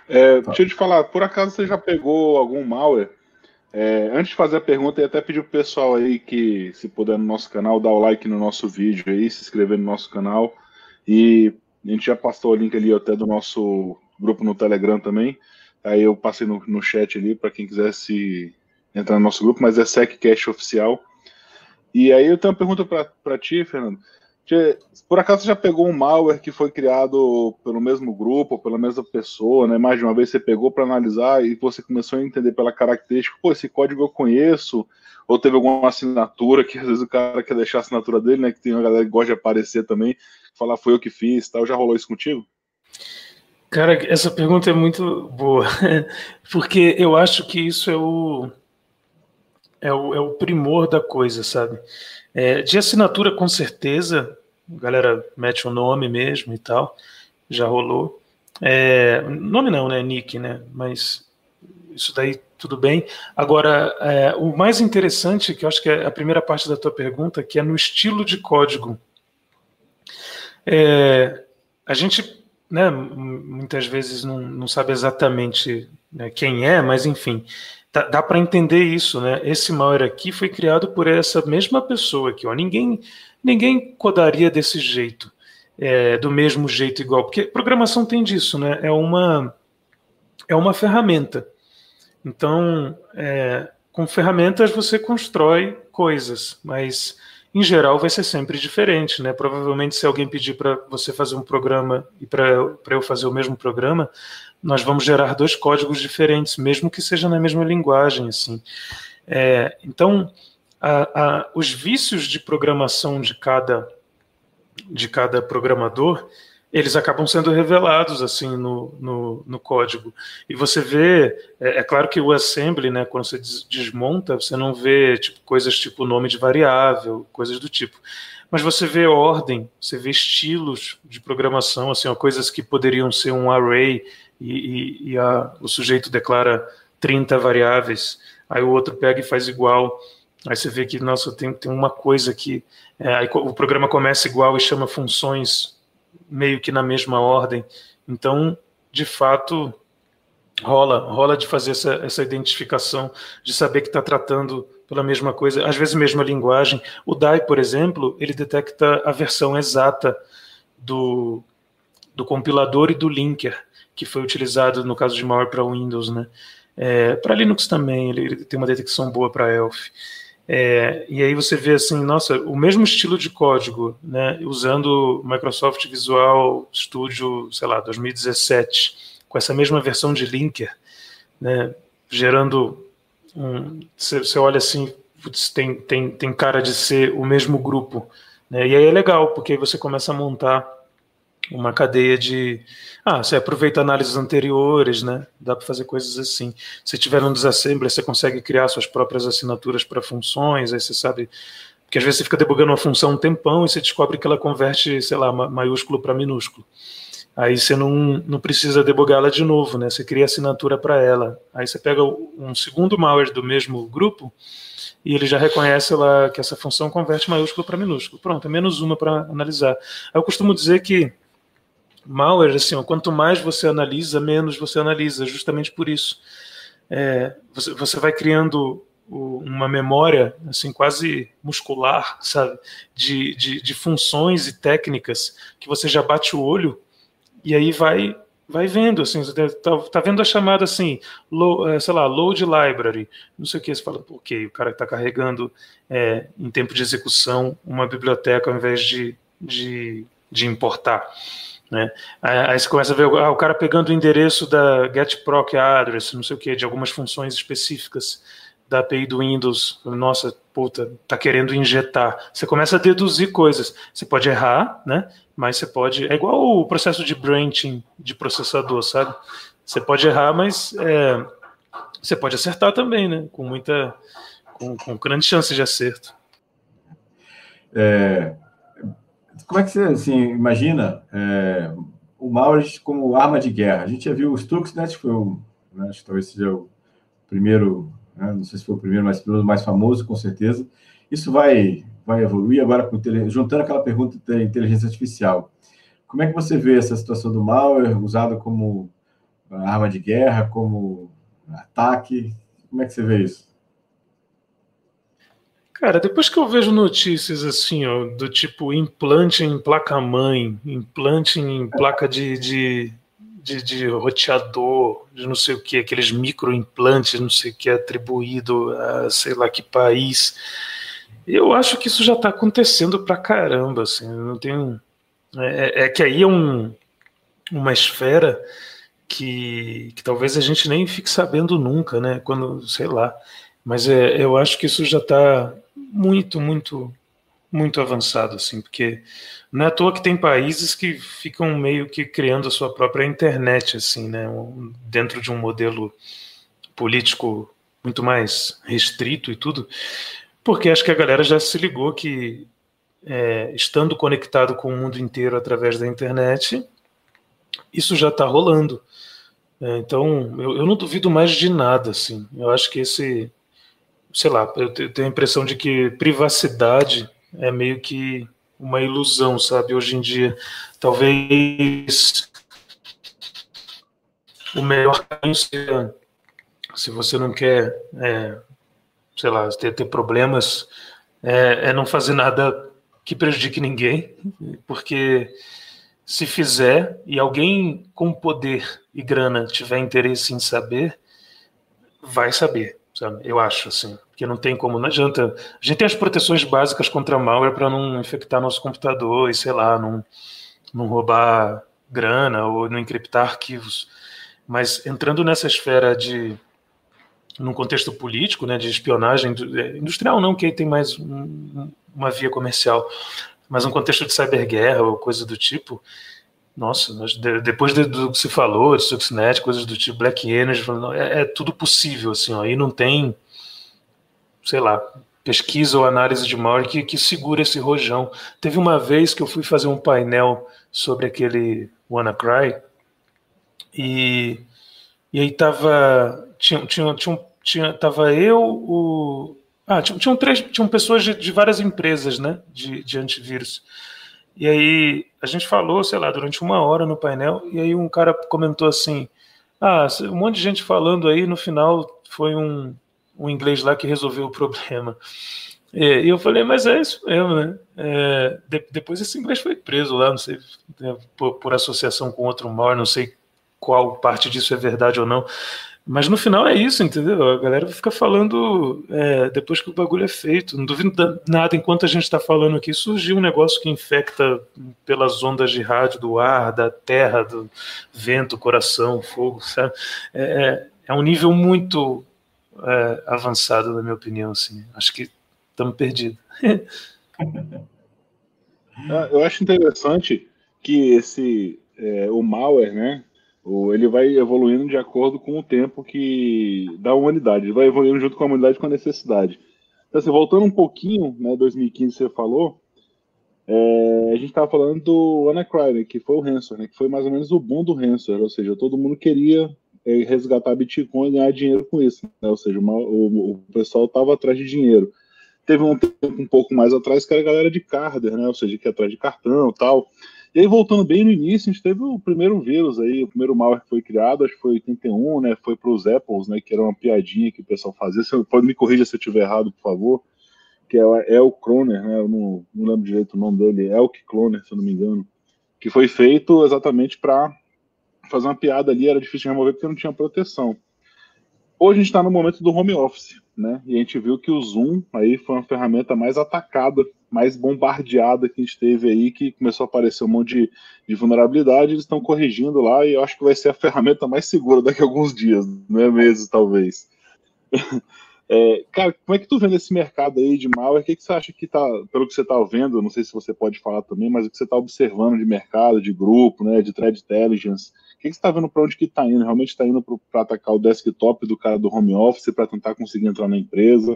A: É, deixa eu te falar, por acaso você já pegou algum malware é, antes de fazer a pergunta, eu até pedir pro pessoal aí que, se puder no nosso canal, dar o like no nosso vídeo aí, se inscrever no nosso canal. E a gente já passou o link ali até do nosso grupo no Telegram também. Aí eu passei no, no chat ali para quem quisesse entrar no nosso grupo, mas é SecCast oficial. E aí eu tenho uma pergunta para ti, Fernando. Por acaso você já pegou um malware que foi criado pelo mesmo grupo, pela mesma pessoa, né? Mais de uma vez você pegou para analisar e você começou a entender pela característica, pô, esse código eu conheço, ou teve alguma assinatura que às vezes o cara quer deixar a assinatura dele, né? Que tem uma galera que gosta de aparecer também, falar foi eu que fiz, tal. Já rolou isso contigo?
B: Cara, essa pergunta é muito boa, porque eu acho que isso é o, é o, é o primor da coisa, sabe? É, de assinatura, com certeza, a galera mete o um nome mesmo e tal, já rolou. É, nome não, né? Nick, né? Mas isso daí tudo bem. Agora, é, o mais interessante, que eu acho que é a primeira parte da tua pergunta, que é no estilo de código. É, a gente, né, muitas vezes não, não sabe exatamente né, quem é, mas enfim, dá, dá para entender isso, né? Esse malware aqui foi criado por essa mesma pessoa aqui, ó. Ninguém, ninguém codaria desse jeito, é, do mesmo jeito igual, porque programação tem disso, né? É uma é uma ferramenta. Então, é, com ferramentas você constrói coisas, mas em geral vai ser sempre diferente, né? Provavelmente se alguém pedir para você fazer um programa e para eu fazer o mesmo programa, nós vamos gerar dois códigos diferentes, mesmo que seja na mesma linguagem, assim. É, então, a, a, os vícios de programação de cada de cada programador eles acabam sendo revelados assim no, no, no código. E você vê, é, é, claro que o assembly, né, quando você desmonta, você não vê tipo, coisas tipo nome de variável, coisas do tipo. Mas você vê ordem, você vê estilos de programação, assim, ó, coisas que poderiam ser um array e, e, e a, o sujeito declara 30 variáveis, aí o outro pega e faz igual. Aí você vê que, nossa, tem, tem uma coisa que. É, o programa começa igual e chama funções meio que na mesma ordem. Então, de fato, rola, rola de fazer essa, essa identificação, de saber que está tratando pela mesma coisa, às vezes mesma linguagem. O DAI, por exemplo, ele detecta a versão exata do, do compilador e do linker que foi utilizado no caso de malware para Windows, né? É, para Linux também, ele, ele, tem uma detecção boa para ELF. É, e aí você vê assim, nossa, o mesmo estilo de código, né, usando Microsoft Visual Studio, sei lá, 2017, com essa mesma versão de linker, né, gerando você olha assim, tem, tem, tem cara de ser o mesmo grupo, né, e aí é legal, porque aí você começa a montar uma cadeia de. Ah, você aproveita análises anteriores, né? Dá para fazer coisas assim. Se tiver um disassembly, você consegue criar suas próprias assinaturas para funções, aí você sabe. Porque às vezes você fica debugando uma função um tempão e você descobre que ela converte, sei lá, maiúsculo para minúsculo. Aí você não, não precisa debugá-la de novo, né? Você cria assinatura para ela. Aí você pega um segundo malware do mesmo grupo e ele já reconhece lá que essa função converte maiúsculo para minúsculo. Pronto, é menos uma para analisar. Eu costumo dizer que malware, assim, quanto mais você analisa, menos você analisa, justamente por isso. É, você, você vai criando uma memória assim quase muscular, sabe, de, de, de, funções e técnicas que você já bate o olho e aí vai vai vendo assim, tá, tá vendo a chamada assim, é, sei lá, load library, não sei o que, você fala, ok, o cara está carregando é, em tempo de execução uma biblioteca ao invés de, de, de importar. Né? Aí você começa a ver ah, o cara pegando o endereço da getproc address, não sei o que, de algumas funções específicas da API do Windows. Nossa, puta, tá querendo injetar. Você começa a deduzir coisas. Você pode errar, né? Mas você pode. É igual o processo de branching de processador, sabe? Você pode errar, mas é, você pode acertar também, né? Com muita. com, com grande chance de acerto.
C: É, como é que você assim, imagina é, o Maurits como arma de guerra? A gente já viu o Stuxnet, que foi o, né, acho que talvez seja o primeiro, né, não sei se foi o primeiro, mas o mais famoso, com certeza. Isso vai, vai evoluir agora, com, juntando aquela pergunta da inteligência artificial. Como é que você vê essa situação do malware usado como arma de guerra, como ataque? Como é que você vê isso?
B: Cara, depois que eu vejo notícias assim, ó, do tipo implante em placa-mãe, implante em placa de, de, de, de, roteador, de não sei o que, aqueles microimplantes, não sei o que, atribuído a sei lá que país, eu acho que isso já está acontecendo pra caramba, assim, não tenho... É, é, que aí é um, uma esfera que, que talvez a gente nem fique sabendo nunca, né, quando, sei lá, mas é, eu acho que isso já está muito, muito, muito avançado, assim, porque não é à toa que tem países que ficam meio que criando a sua própria internet, assim, né, dentro de um modelo político muito mais restrito e tudo, porque acho que a galera já se ligou que é, estando conectado com o mundo inteiro através da internet, isso já está rolando. É, então, eu, eu, não duvido mais de nada, assim. Eu acho que esse, sei lá, eu tenho a impressão de que privacidade é meio que uma ilusão, sabe? Hoje em dia, talvez o melhor caminho seja, se você não quer, é, sei lá, ter, ter problemas, é, é não fazer nada que prejudique ninguém, porque se fizer e alguém com poder e grana tiver interesse em saber, vai saber, sabe? Eu acho assim, porque não tem como, não adianta. A gente tem as proteções básicas contra malware para não infectar nosso computador e sei lá, não, não roubar grana ou não encriptar arquivos. Mas entrando nessa esfera de num contexto político, né, de espionagem é, industrial não, que aí tem mais um, uma via comercial, mas um contexto de cyberguerra ou coisa do tipo, nossa, depois do que se falou, de Stuxnet, coisas do tipo Black Energy, é, é tudo possível, assim, aí não tem, sei lá, pesquisa ou análise de malware que, que segura esse rojão. Teve uma vez que eu fui fazer um painel sobre aquele WannaCry e, e aí tava tinha, tinha, tinha, tinha tava eu o ah, tinham, tinham três tinham pessoas de, de várias empresas né de, de antivírus e aí a gente falou, sei lá, durante uma hora no painel, e aí um cara comentou assim: Ah, um monte de gente falando aí, no final foi um, um inglês lá que resolveu o problema. E eu falei, mas é isso mesmo, né? É, de, depois esse inglês foi preso lá, não sei, né, por, por associação com outro mal, não sei qual parte disso é verdade ou não. Mas no final é isso, entendeu? A galera fica falando é, depois que o bagulho é feito. Não duvido nada, enquanto a gente está falando aqui, surgiu um negócio que infecta pelas ondas de rádio do ar, da terra, do vento, coração, fogo, sabe? É, é, é um nível muito é, avançado, na minha opinião. Assim. Acho que estamos perdidos.
A: Ah, eu acho interessante que esse é, o malware, né? Ele vai evoluindo de acordo com o tempo que da humanidade, ele vai evoluindo junto com a humanidade com a necessidade. Então, assim, voltando um pouquinho, né, 2015 você falou, é, a gente estava falando do WannaCry, né, que foi o ransomware, né, que foi mais ou menos o boom do ransomware, ou seja, todo mundo queria é, resgatar Bitcoin e ganhar dinheiro com isso, né, ou seja, uma, o, o, pessoal estava atrás de dinheiro. Teve um tempo um pouco mais atrás que era a galera de Carder, né, ou seja, que ia atrás de cartão e tal, e aí, voltando bem no início, a gente teve o primeiro vírus aí, o primeiro malware que foi criado, acho que foi 81, né? Foi para os Apples, né? Que era uma piadinha que o pessoal fazia. Você pode me corrigir se eu estiver errado, por favor. Que é, é o Cloner, né? Eu não, não lembro direito o nome dele, Elk Cloner, se eu não me engano. Que foi feito exatamente para fazer uma piada ali, era difícil de remover porque não tinha proteção. Hoje a gente está no momento do home office, né? E a gente viu que o Zoom aí foi uma ferramenta mais atacada mais bombardeada que a gente teve aí, que começou a aparecer um monte de, de vulnerabilidade, eles estão corrigindo lá e eu acho que vai ser a ferramenta mais segura daqui a alguns dias, não é meses, talvez. É, cara, como é que tu vendo esse mercado aí de malware? O que, que você acha que tá, pelo que você está vendo, não sei se você pode falar também, mas o que você está observando de mercado, de grupo, né, de threat intelligence, que, que você está vendo para onde que está indo? Realmente está indo para atacar o desktop do cara do home office para tentar conseguir entrar na empresa?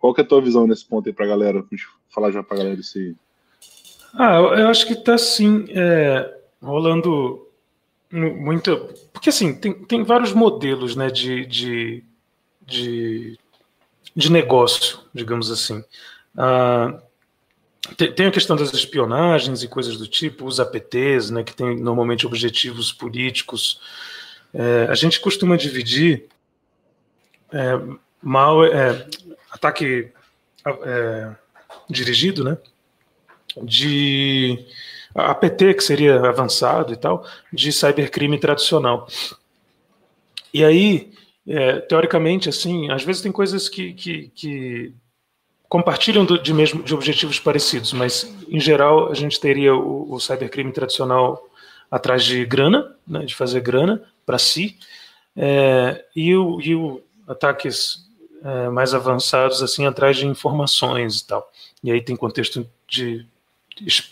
A: Qual que é a tua visão nesse ponto aí para a galera? Pra gente falar já para a galera esse.
B: Ah, eu acho que está sim é, rolando muito. Porque assim, tem, tem vários modelos né, de, de, de, de negócio, digamos assim. Ah, tem, a questão das espionagens e coisas do tipo, os APTs, né, que tem normalmente objetivos políticos. É, a gente costuma dividir é, mal, é, ataque é, dirigido, né? De APT, que seria avançado e tal, de cybercrime tradicional. E aí, é, teoricamente, assim, às vezes tem coisas que, que, que compartilham do, de, mesmo, de objetivos parecidos, mas, em geral, a gente teria o, o cybercrime tradicional atrás de grana, né, de fazer grana para si, é, e, o, e o ataques é, mais avançados assim atrás de informações e tal. E aí tem contexto de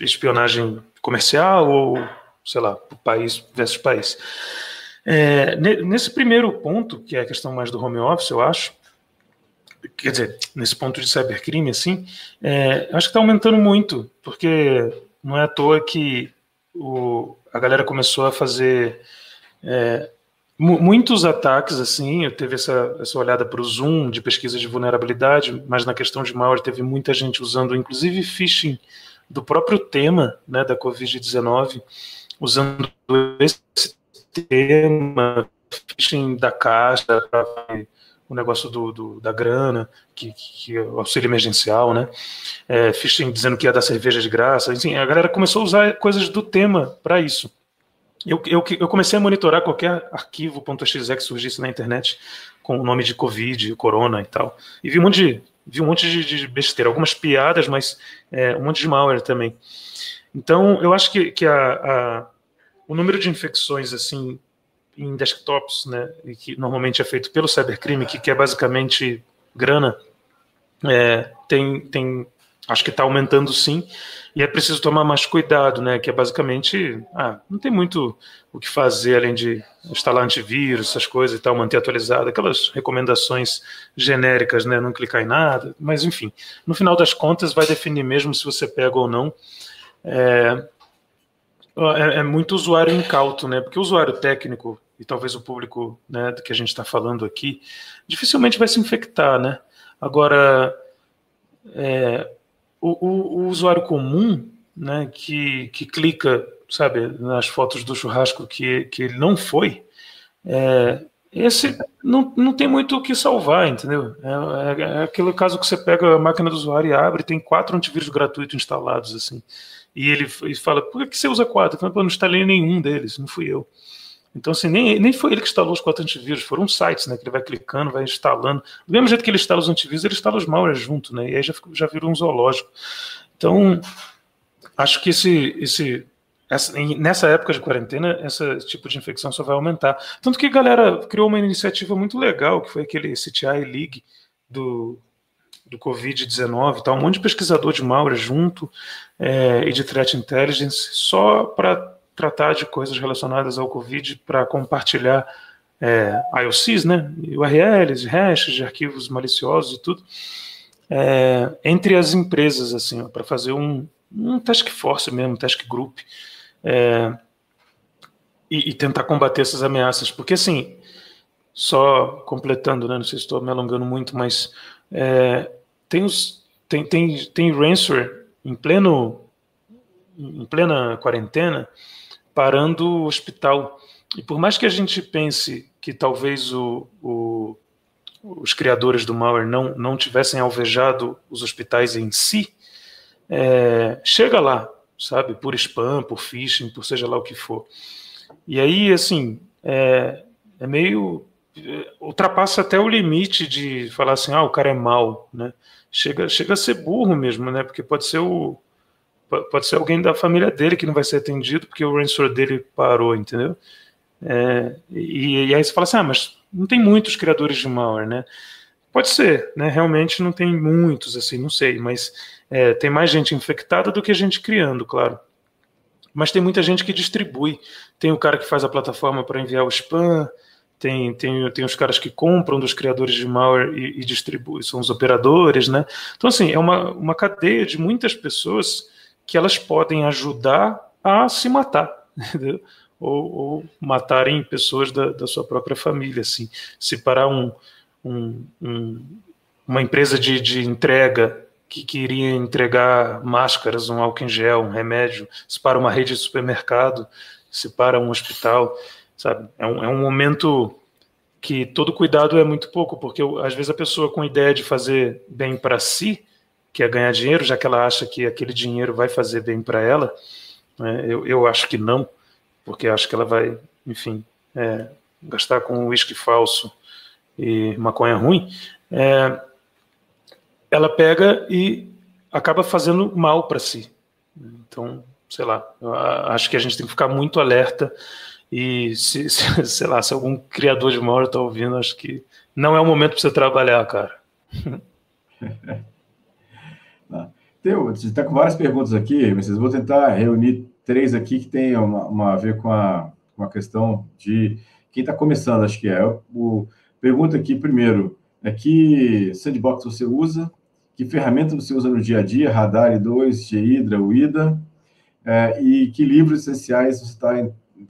B: espionagem comercial ou sei lá, país versus país. É, nesse primeiro ponto, que é a questão mais do home office, eu acho, quer dizer, nesse ponto de cybercrime, assim, é, acho que está aumentando muito, porque não é à toa que o, a galera começou a fazer é, muitos ataques, assim, eu teve essa, essa olhada para o Zoom de pesquisa de vulnerabilidade, mas na questão de malware teve muita gente usando, inclusive, phishing do próprio tema né, da Covid-19, usando esse tema, phishing da caixa, o negócio do, do, da grana, que, que, o auxílio emergencial, né? É, phishing dizendo que ia dar cerveja de graça, enfim, a galera começou a usar coisas do tema para isso. Eu, eu, eu, comecei a monitorar qualquer arquivo .exe que surgisse na internet com o nome de Covid, Corona e tal. E vi um monte de, vi um monte de, de besteira, algumas piadas, mas é, um monte de malware também. Então, eu acho que, que a, a, o número de infecções assim em desktops, né, que normalmente é feito pelo cybercrime, que, que é basicamente grana, é, tem, tem, acho que está aumentando sim, e é preciso tomar mais cuidado, né, que é basicamente, ah, não tem muito o que fazer além de instalar antivírus, essas coisas e tal, manter atualizado, aquelas recomendações genéricas, né, não clicar em nada, mas enfim, no final das contas vai definir mesmo se você pega ou não, é, é, é muito usuário incauto, né? Porque o usuário técnico e talvez o público né, do que a gente está falando aqui, dificilmente vai se infectar, né? Agora, é, o, o, o, usuário comum, né, que, que clica, sabe, nas fotos do churrasco que, que ele não foi, é, esse não, não tem muito o que salvar, entendeu? É, é, é, aquele caso que você pega a máquina do usuário e abre, tem quatro antivírus gratuitos instalados, assim, e ele fala, por que você usa quatro? Eu falo, não instalei nenhum deles, não fui eu. Então, assim, nem, nem foi ele que instalou os quatro antivírus, foram sites, né? Que ele vai clicando, vai instalando. Do mesmo jeito que ele instala os antivírus, ele instala os malwares junto, né? E aí já, já virou um zoológico. Então, acho que esse, esse, essa, nessa época de quarentena, esse tipo de infecção só vai aumentar. Tanto que a galera criou uma iniciativa muito legal, que foi aquele CTI League do, do Covid-19, tá? um monte de pesquisador de malware junto é, e de threat intelligence, só para tratar de coisas relacionadas ao Covid para compartilhar é, IOCs, né, URLs, hashes de arquivos maliciosos e tudo, é, entre as empresas, assim, para fazer um, um task force mesmo, task group, é, e, e, tentar combater essas ameaças, porque assim, só completando, né, não sei se estou me alongando muito, mas é, tem, os, tem, tem, tem ransomware em pleno em plena quarentena parando o hospital. E por mais que a gente pense que talvez o, o, os criadores do malware não, não tivessem alvejado os hospitais em si, é, chega lá, sabe, por spam, por phishing, por seja lá o que for. E aí, assim, é, é meio é, ultrapassa até o limite de falar assim, ah, o cara é mal, né? Chega, chega a ser burro mesmo, né? Porque pode ser o, pode ser alguém da família dele que não vai ser atendido porque o ransomware dele parou, entendeu? É, e, e, aí você fala assim, ah, mas não tem muitos criadores de malware, né? Pode ser, né? Realmente não tem muitos, assim, não sei, mas é, tem mais gente infectada do que gente criando, claro. Mas tem muita gente que distribui. Tem o cara que faz a plataforma para enviar o spam, tem, tem, tem os caras que compram dos criadores de malware e, e distribuem, são os operadores, né? Então, assim, é uma, uma cadeia de muitas pessoas que elas podem ajudar a se matar? Ou, ou matarem pessoas da, da, sua própria família, assim. Se parar um, um, um, uma empresa de, de entrega que queria entregar máscaras, um álcool em gel, um remédio, se para uma rede de supermercado, se para um hospital, sabe? É um, é um momento que todo cuidado é muito pouco, porque às vezes a pessoa com ideia de fazer bem para si, que é ganhar dinheiro, já que ela acha que aquele dinheiro vai fazer bem para ela. Né? Eu, eu acho que não, porque acho que ela vai, enfim, é, gastar com uísque falso e maconha ruim. É, ela pega e acaba fazendo mal para si. Então, sei lá, acho que a gente tem que ficar muito alerta e se, se sei lá, se algum criador de mal está ouvindo, acho que não é o momento para você trabalhar, cara.
C: Tem, você está com várias perguntas aqui, mas vou tentar reunir três aqui que tem uma, uma a ver com a, com a questão de quem está começando, acho que é. O, pergunta aqui primeiro, é que sandbox você usa? Que ferramenta você usa no dia a dia? Radar 2, GIDRA, UIDA? É, e que livros essenciais você está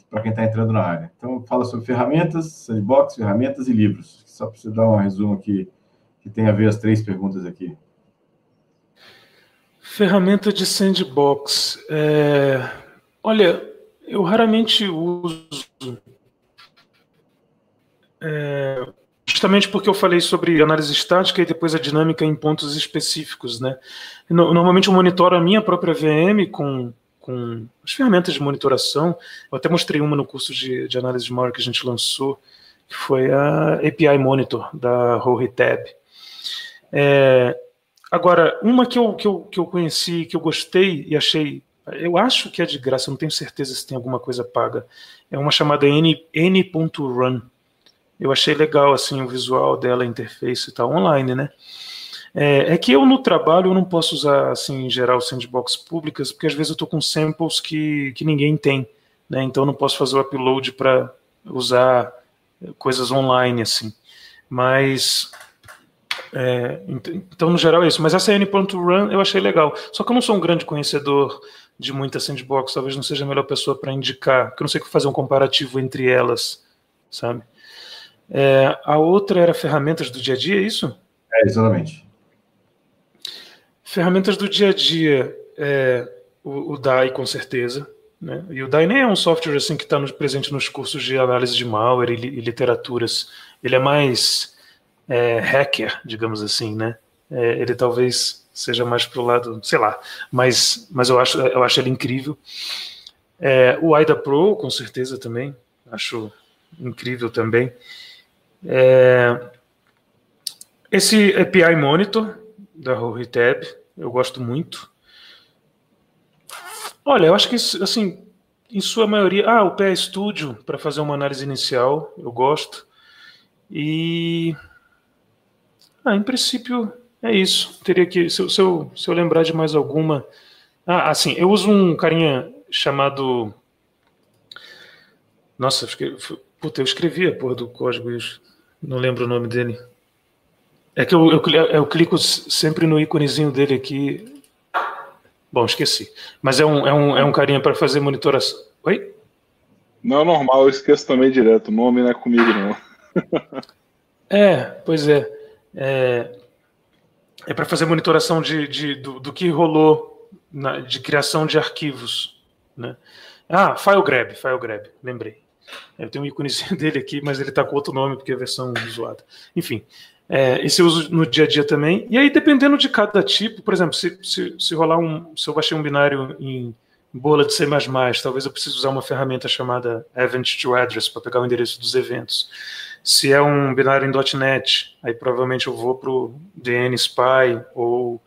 C: para quem está entrando na área. Então, fala sobre ferramentas, sandbox, ferramentas e livros. Só para você dar um resumo aqui, que tem a ver as três perguntas aqui.
B: Ferramenta de sandbox. É... Olha, eu raramente uso. É... Justamente porque eu falei sobre análise estática e depois a dinâmica em pontos específicos, né? Normalmente eu monitoro a minha própria VM com com as ferramentas de monitoração. Eu até mostrei uma no curso de, de análise de malware que a gente lançou, que foi a API Monitor da Rohitab. É, agora, uma que eu, que, eu, que eu conheci, que eu gostei e achei, eu acho que é de graça, não tenho certeza se tem alguma coisa paga, é uma chamada N, N.Run. Eu achei legal assim o visual dela, a interface e tal, online, né? É, é, que eu no trabalho eu não posso usar assim em geral sandbox públicas, porque às vezes eu estou com samples que, que ninguém tem, né? Então eu não posso fazer o upload para usar coisas online assim. Mas é, então no geral é isso. Mas essa N.Run eu achei legal. Só que eu não sou um grande conhecedor de muita sandbox, talvez não seja a melhor pessoa para indicar, porque eu não sei fazer um comparativo entre elas, sabe? É, a outra era ferramentas do dia a dia, é isso?
C: É, exatamente.
B: Ferramentas do dia a dia, é, o, o DAI com certeza. Né? E o DAI nem é um software assim que está no, presente nos cursos de análise de malware e, e literaturas. Ele é mais é, hacker, digamos assim, né? É, ele talvez seja mais para o lado, sei lá, mas, mas eu, acho, eu acho ele incrível. É, o AIDA Pro, com certeza também, acho incrível também. É, esse API Monitor da Rohitab, eu gosto muito. Olha, eu acho que, assim, em sua maioria. Ah, o PA Studio, para fazer uma análise inicial, eu gosto. E. Ah, em princípio, é isso. Teria que. Se, se, eu, se eu lembrar de mais alguma. Ah, assim, eu uso um carinha chamado. Nossa, puta, eu escrevi a porra do código, não lembro o nome dele. É que eu, eu, eu, clico sempre no íconezinho dele aqui. Bom, esqueci. Mas é um, é um, é um carinha para fazer monitoração. Oi?
A: Não é normal, eu esqueço também direto. O nome não é comigo, não.
B: é, pois é. É, é para fazer monitoração de, de, do, do que rolou na, de criação de arquivos. Né? Ah, FileGrab, FileGrab, lembrei. Eu tenho um íconezinho dele aqui, mas ele está com outro nome porque é a versão zoada. Enfim, é, esse eu uso no dia a dia também. E aí, dependendo de cada tipo, por exemplo, se, se, se rolar um. Se eu baixei um binário em bola de C, talvez eu precise usar uma ferramenta chamada Event to Address para pegar o endereço dos eventos. Se é um binário em .NET, aí provavelmente eu vou para o DNSPY ou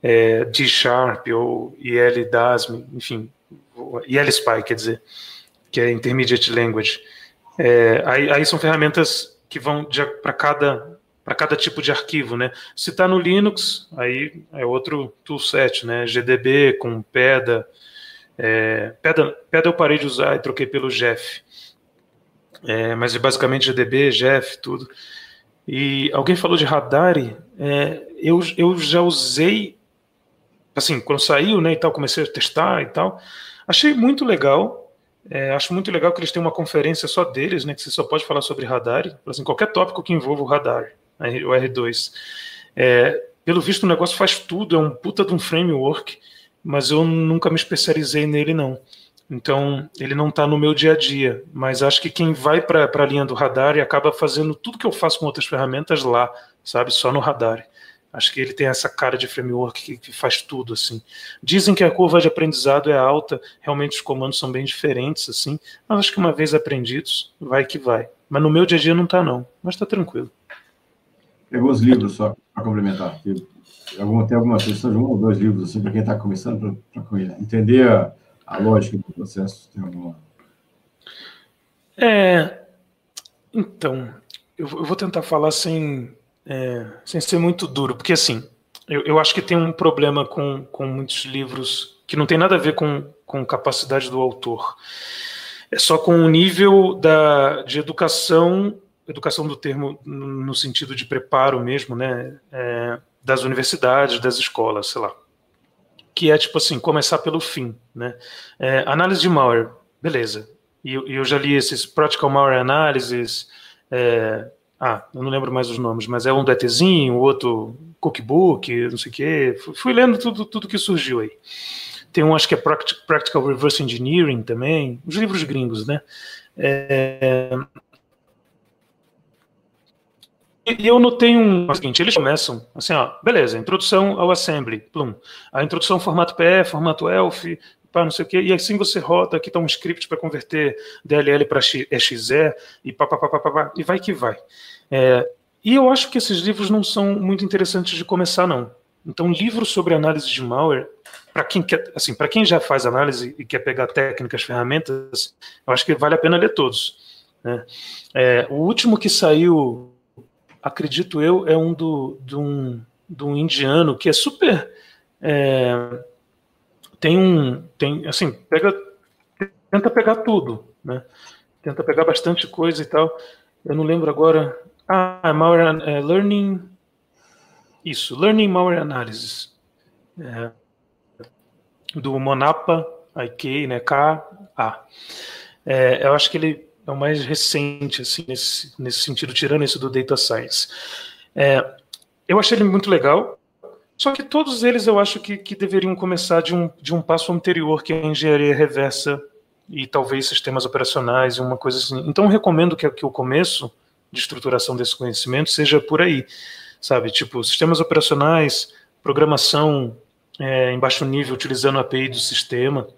B: é, D Sharp ou IL DASM, enfim, ILSPY, quer dizer, que é Intermediate Language. É, aí, aí são ferramentas que vão para cada para cada tipo de arquivo, né? Se está no Linux, aí é outro toolset, né? GDB com PEDA. É, PEDA, PEDA eu parei de usar e troquei pelo Jeff. É, mas é basicamente GDB, Jeff, tudo. E alguém falou de Radari. É, eu, eu já usei, assim, quando saiu, né, e tal, comecei a testar e tal. Achei muito legal. É, acho muito legal que eles têm uma conferência só deles, né, que você só pode falar sobre Radar, assim, qualquer tópico que envolva o radar o R2. É, pelo visto, o negócio faz tudo, é um puta de um framework, mas eu nunca me especializei nele, não. Então, ele não está no meu dia a dia, mas acho que quem vai para a linha do radar e acaba fazendo tudo que eu faço com outras ferramentas lá, sabe, só no radar. Acho que ele tem essa cara de framework que, que, faz tudo assim. Dizem que a curva de aprendizado é alta, realmente os comandos são bem diferentes assim, mas acho que uma vez aprendidos, vai que vai. Mas no meu dia a dia não está não, mas está tranquilo.
C: Pegou os livros só para complementar. Tem alguma, tem alguma sugestão de um ou dois livros assim, para quem está começando, para entender a, a, lógica do processo? Tem alguma...
B: É, então, eu, eu vou tentar falar sem, é, sem ser muito duro, porque assim, eu, eu acho que tem um problema com, com muitos livros que não tem nada a ver com, com capacidade do autor. É só com o nível da, de educação educação do termo no sentido de preparo mesmo, né, é, das universidades, das escolas, sei lá, que é tipo assim, começar pelo fim, né, é, análise de malware, beleza, e eu, já li esses Practical Malware Analysis, é, ah, eu não lembro mais os nomes, mas é um do ETzinho, o outro Cookbook, não sei o quê. Fui, fui lendo tudo, tudo que surgiu aí. Tem um, acho que é Practical Reverse Engineering também, os livros gringos, né? É... E eu notei um o seguinte, eles começam assim, ó, beleza, introdução ao assembly, plum. A introdução formato PE, formato ELF, pá, não sei o quê, e assim você roda, aqui está um script para converter DLL para XE, e pá, pá, pá, pá, pá, e vai que vai. É, e eu acho que esses livros não são muito interessantes de começar, não. Então, livros sobre análise de malware, para quem quer, assim, para quem já faz análise e quer pegar técnicas, ferramentas, eu acho que vale a pena ler todos. Né? É, o último que saiu, acredito eu, é um do, de um, de um indiano que é super é, tem um tem assim pega tenta pegar tudo, né? Tenta pegar bastante coisa e tal. Eu não lembro agora. Ah, malware é, learning isso, Learning Malware Analysis. É, do Monapa IK, né, K, A. É, eu acho que ele é o mais recente, assim, nesse, nesse sentido, tirando esse do Data Science. É, eu achei ele muito legal, só que todos eles eu acho que, que deveriam começar de um, de um passo anterior, que é a engenharia reversa e talvez sistemas operacionais e uma coisa assim. Então, recomendo que, que o começo de estruturação desse conhecimento seja por aí sabe? Tipo, sistemas operacionais, programação é, em baixo nível utilizando a API do sistema.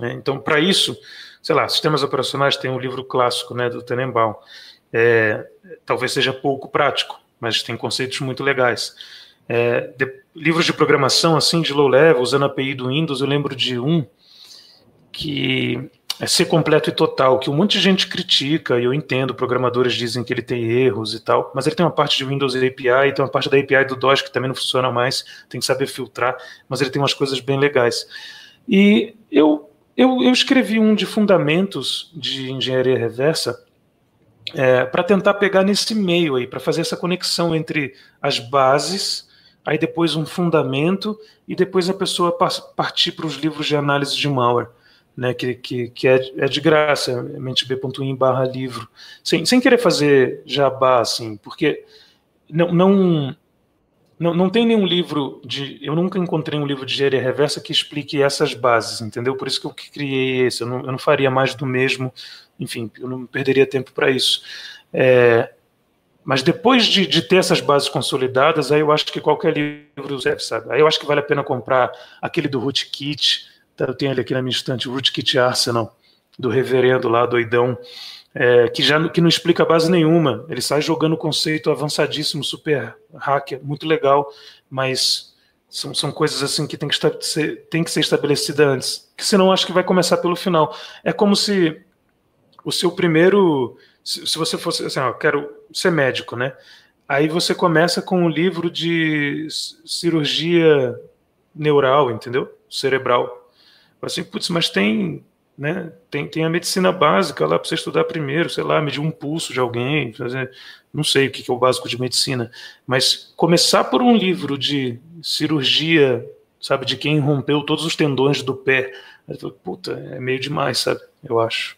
B: É, então, para isso, sei lá, sistemas operacionais tem um livro clássico, né, do Tenenbaum. É, talvez seja pouco prático, mas tem conceitos muito legais. É, de, livros de programação, assim, de low level, usando a API do Windows, eu lembro de um que é ser completo e total, que um monte de gente critica, e eu entendo, programadores dizem que ele tem erros e tal, mas ele tem uma parte de Windows API, tem uma parte da API do DOS que também não funciona mais, tem que saber filtrar, mas ele tem umas coisas bem legais. E eu, eu, eu escrevi um de fundamentos de engenharia reversa é, para tentar pegar nesse meio aí, para fazer essa conexão entre as bases, aí depois um fundamento, e depois a pessoa partir para os livros de análise de malware né, que, que, que é, é de graça, mentb.in barra livro, sem, sem querer fazer jabá, assim, porque não, não, não, não tem nenhum livro de. Eu nunca encontrei um livro de engenharia reversa que explique essas bases, entendeu? Por isso que eu criei esse. Eu não, eu não faria mais do mesmo, enfim, eu não perderia tempo para isso. É, mas depois de, de, ter essas bases consolidadas, aí eu acho que qualquer livro serve, sabe? Aí eu acho que vale a pena comprar aquele do Rootkit, Tá, eu tenho ele aqui na minha estante, Rootkit Arsenal, do reverendo lá, doidão, é, que já que não explica base nenhuma. Ele sai jogando conceito avançadíssimo, super hacker, muito legal, mas são, são coisas assim que tem que, ser, tem que ser estabelecida antes. Que senão acho que vai começar pelo final. É como se o seu primeiro. Se, se você fosse assim, ó, quero ser médico, né? Aí você começa com um livro de cirurgia neural, entendeu? Cerebral. Assim, putz, mas tem, né, tem, tem a medicina básica lá para você estudar primeiro, sei lá, medir um pulso de alguém, fazer, não sei o que é o básico de medicina, mas começar por um livro de cirurgia, sabe, de quem rompeu todos os tendões do pé, puta, é meio demais, sabe, eu acho.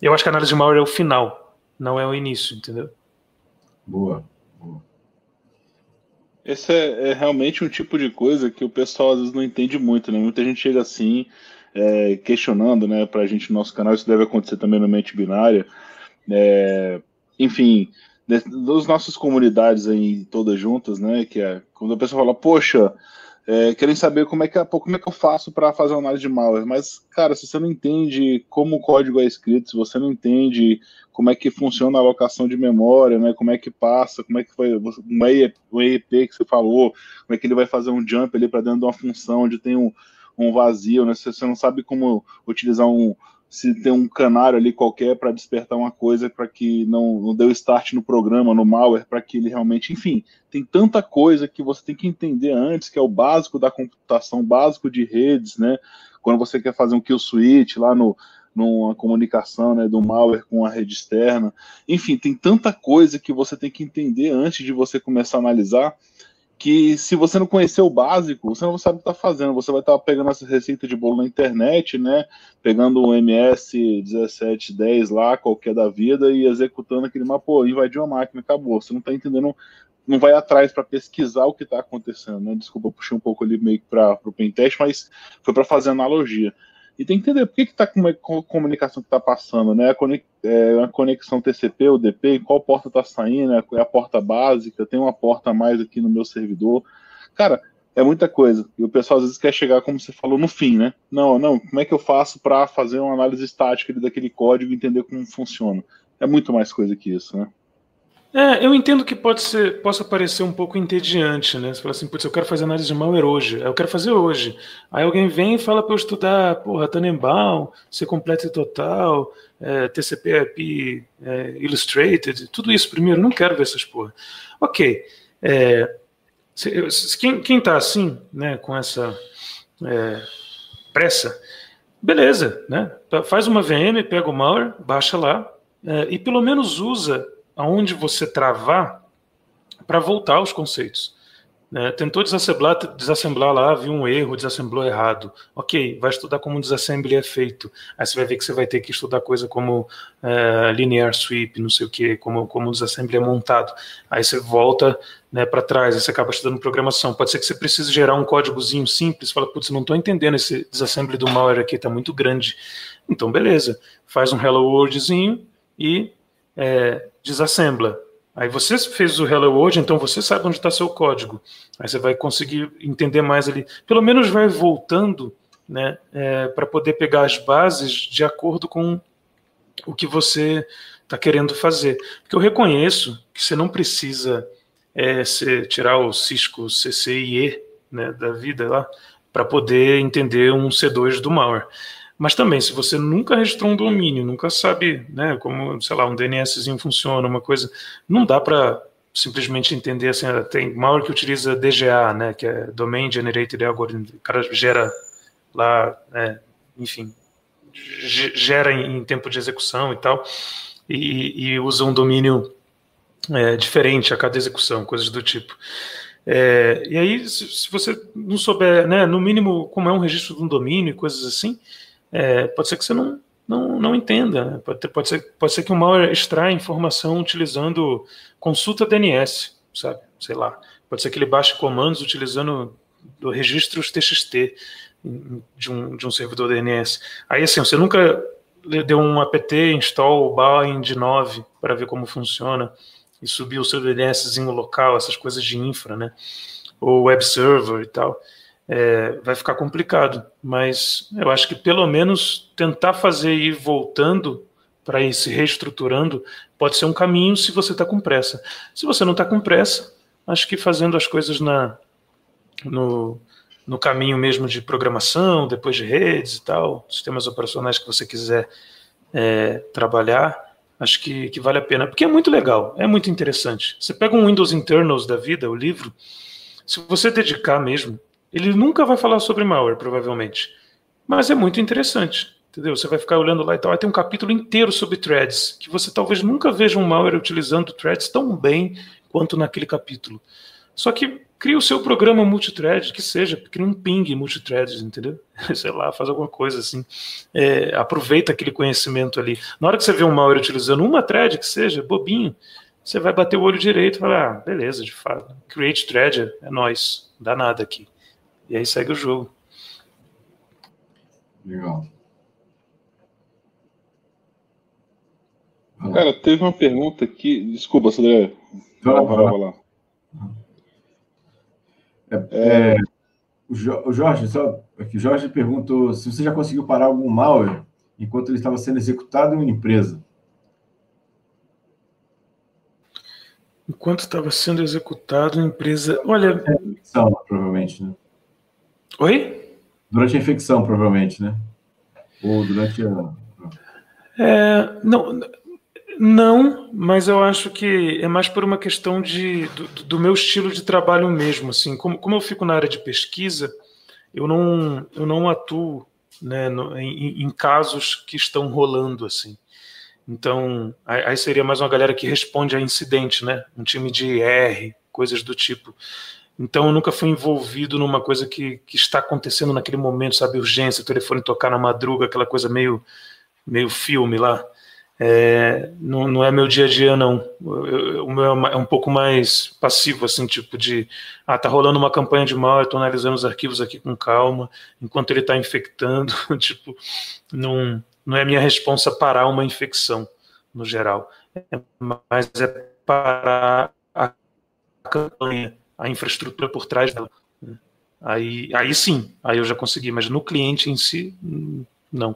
B: Eu acho que a análise de malware é o final, não é o início, entendeu?
C: Boa. boa.
A: Esse é, é, realmente um tipo de coisa que o pessoal às vezes não entende muito, né? Muita gente chega assim, é, questionando, né, pra gente no nosso canal, isso deve acontecer também no Mente Binária. É, enfim, das nossas comunidades aí todas juntas, né, que é quando a pessoa fala, poxa, é, querem saber como é que, como é que eu faço para fazer uma análise de malware. Mas, cara, se você não entende como o código é escrito, se você não entende como é que funciona a alocação de memória, né, como é que passa, como é que foi um EEP que você falou, como é que ele vai fazer um jump ali para dentro de uma função onde tem um, um vazio, né, se você não sabe como utilizar um, se tem um canário ali qualquer para despertar uma coisa para que não, não deu start no programa, no malware, para que ele realmente, enfim, tem tanta coisa que você tem que entender antes, que é o básico da computação, básico de redes, né? Quando você quer fazer um kill switch lá no numa comunicação, né, do malware com a rede externa. Enfim, tem tanta coisa que você tem que entender antes de você começar a analisar que se você não conhecer o básico, você não sabe o que está fazendo. Você vai estar tá pegando essa receita de bolo na internet, né? Pegando o MS 1710 lá, qualquer da vida, e executando aquele mapa, pô, invadiu uma máquina, acabou. Você não está entendendo, não vai atrás para pesquisar o que está acontecendo, né? Desculpa, puxei um pouco ali meio para o pentest, mas foi para fazer analogia. E tem que entender por que está com a comunicação que está passando, né? É a conexão TCP ou DP, qual porta está saindo, é a porta básica, tem uma porta a mais aqui no meu servidor. Cara, é muita coisa. E o pessoal às vezes quer chegar, como você falou, no fim, né? Não, não, como é que eu faço para fazer uma análise estática daquele código e entender como funciona? É muito mais coisa que isso, né?
B: É, eu entendo que pode ser, possa parecer um pouco entediante, né? Você fala assim, putz, eu quero fazer análise de malware hoje, eu quero fazer hoje. Aí alguém vem e fala para eu estudar, porra, Tannenbaum, ser completo e total, é, TCP/IP é, Illustrated, tudo isso primeiro, não quero ver essas porra. Ok, é, quem, quem tá assim, né, com essa é, pressa, beleza, né? Faz uma VM, pega o malware, baixa lá, é, e pelo menos usa aonde você travar para voltar aos conceitos. Né? Tentou desassemblar, desassemblar lá, viu um erro, desassemblou errado. Ok, vai estudar como desassembly é feito. Aí você vai ver que você vai ter que estudar coisa como uh, linear sweep, não sei o que, como, como desassembly é montado. Aí você volta né, para trás, aí você acaba estudando programação. Pode ser que você precise gerar um códigozinho simples, fala, putz, não estou entendendo esse desassembly do malware aqui, está muito grande. Então, beleza, faz um hello worldzinho e é, desassembla. Aí você fez o Hello World, então você sabe onde está seu código. Aí você vai conseguir entender mais ali. Pelo menos vai voltando né, é, para poder pegar as bases de acordo com o que você está querendo fazer. Porque eu reconheço que você não precisa é, ser, tirar o Cisco CCIE né, da vida lá para poder entender um C2 do malware. Mas também, se você nunca registrou um domínio, nunca sabe né, como, sei lá, um DNSzinho funciona, uma coisa, não dá para simplesmente entender assim, ah, tem malware que utiliza DGA, né, que é Domain Generated Algorithm, o cara gera lá, né, enfim, gera em, tempo de execução e tal, e, e usa um domínio é, diferente a cada execução, coisas do tipo. É, e aí, se, se, você não souber, né, no mínimo, como é um registro de um domínio e coisas assim, é, pode ser que você não, não, não entenda. Né? Pode, pode, ser, pode ser que o malware extraia informação utilizando consulta DNS, sabe? Sei lá. Pode ser que ele baixe comandos utilizando registros TXT de um, de um servidor DNS. Aí, assim, você nunca deu um apt install bind 9 para ver como funciona e subir o seu DNSzinho local, essas coisas de infra, né? Ou web server e tal é, vai ficar complicado. Mas eu acho que pelo menos tentar fazer ir voltando para ir se reestruturando pode ser um caminho se você está com pressa. Se você não está com pressa, acho que fazendo as coisas na, no, no caminho mesmo de programação, depois de redes e tal, sistemas operacionais que você quiser é, trabalhar, acho que, que vale a pena, porque é muito legal, é muito interessante. Você pega um Windows Internals da vida, o livro, se você dedicar mesmo, ele nunca vai falar sobre malware, provavelmente. Mas é muito interessante. Entendeu? Você vai ficar olhando lá e tal. Aí tem um capítulo inteiro sobre threads, que você talvez nunca veja um malware utilizando threads tão bem quanto naquele capítulo. Só que cria o seu programa multithread, que seja, cria um ping multithread, entendeu? Sei lá, faz alguma coisa assim. É, aproveita aquele conhecimento ali. Na hora que você vê um malware utilizando uma thread, que seja, bobinho, você vai bater o olho direito e falar, ah, beleza, de fato. Create thread, é nós, dá nada aqui. E aí segue o jogo.
C: Legal.
A: Cara, teve uma pergunta aqui. Desculpa, André. Vai, vai, lá.
C: É, é, o Jorge, só aqui, o Jorge perguntou se você já conseguiu parar algum malware enquanto ele estava sendo executado em uma empresa.
B: Enquanto estava sendo executado em empresa. Olha.
C: É, ficção, provavelmente, né?
B: Oi?
C: Durante a infecção, provavelmente, né? Ou durante a.
B: É, não, não, mas eu acho que é mais por uma questão de, do, do meu estilo de trabalho mesmo. Assim, como, como eu fico na área de pesquisa, eu não, eu não atuo né, no, em, em, casos que estão rolando assim. Então, aí seria mais uma galera que responde a incidente, né? Um time de IR, coisas do tipo. Então eu nunca fui envolvido numa coisa que, que está acontecendo naquele momento, sabe? Urgência, telefone tocar na madruga, aquela coisa meio, meio filme lá. É, não, não, é meu dia a dia, não. O meu é, é um pouco mais passivo, assim, tipo de. Ah, tá rolando uma campanha de mal, eu tô analisando os arquivos aqui com calma, enquanto ele tá infectando. tipo, não, não é minha responsa parar uma infecção, no geral. É, mas é parar a campanha, a infraestrutura por trás dela. Aí, aí sim, aí eu já consegui, mas no cliente em si, não.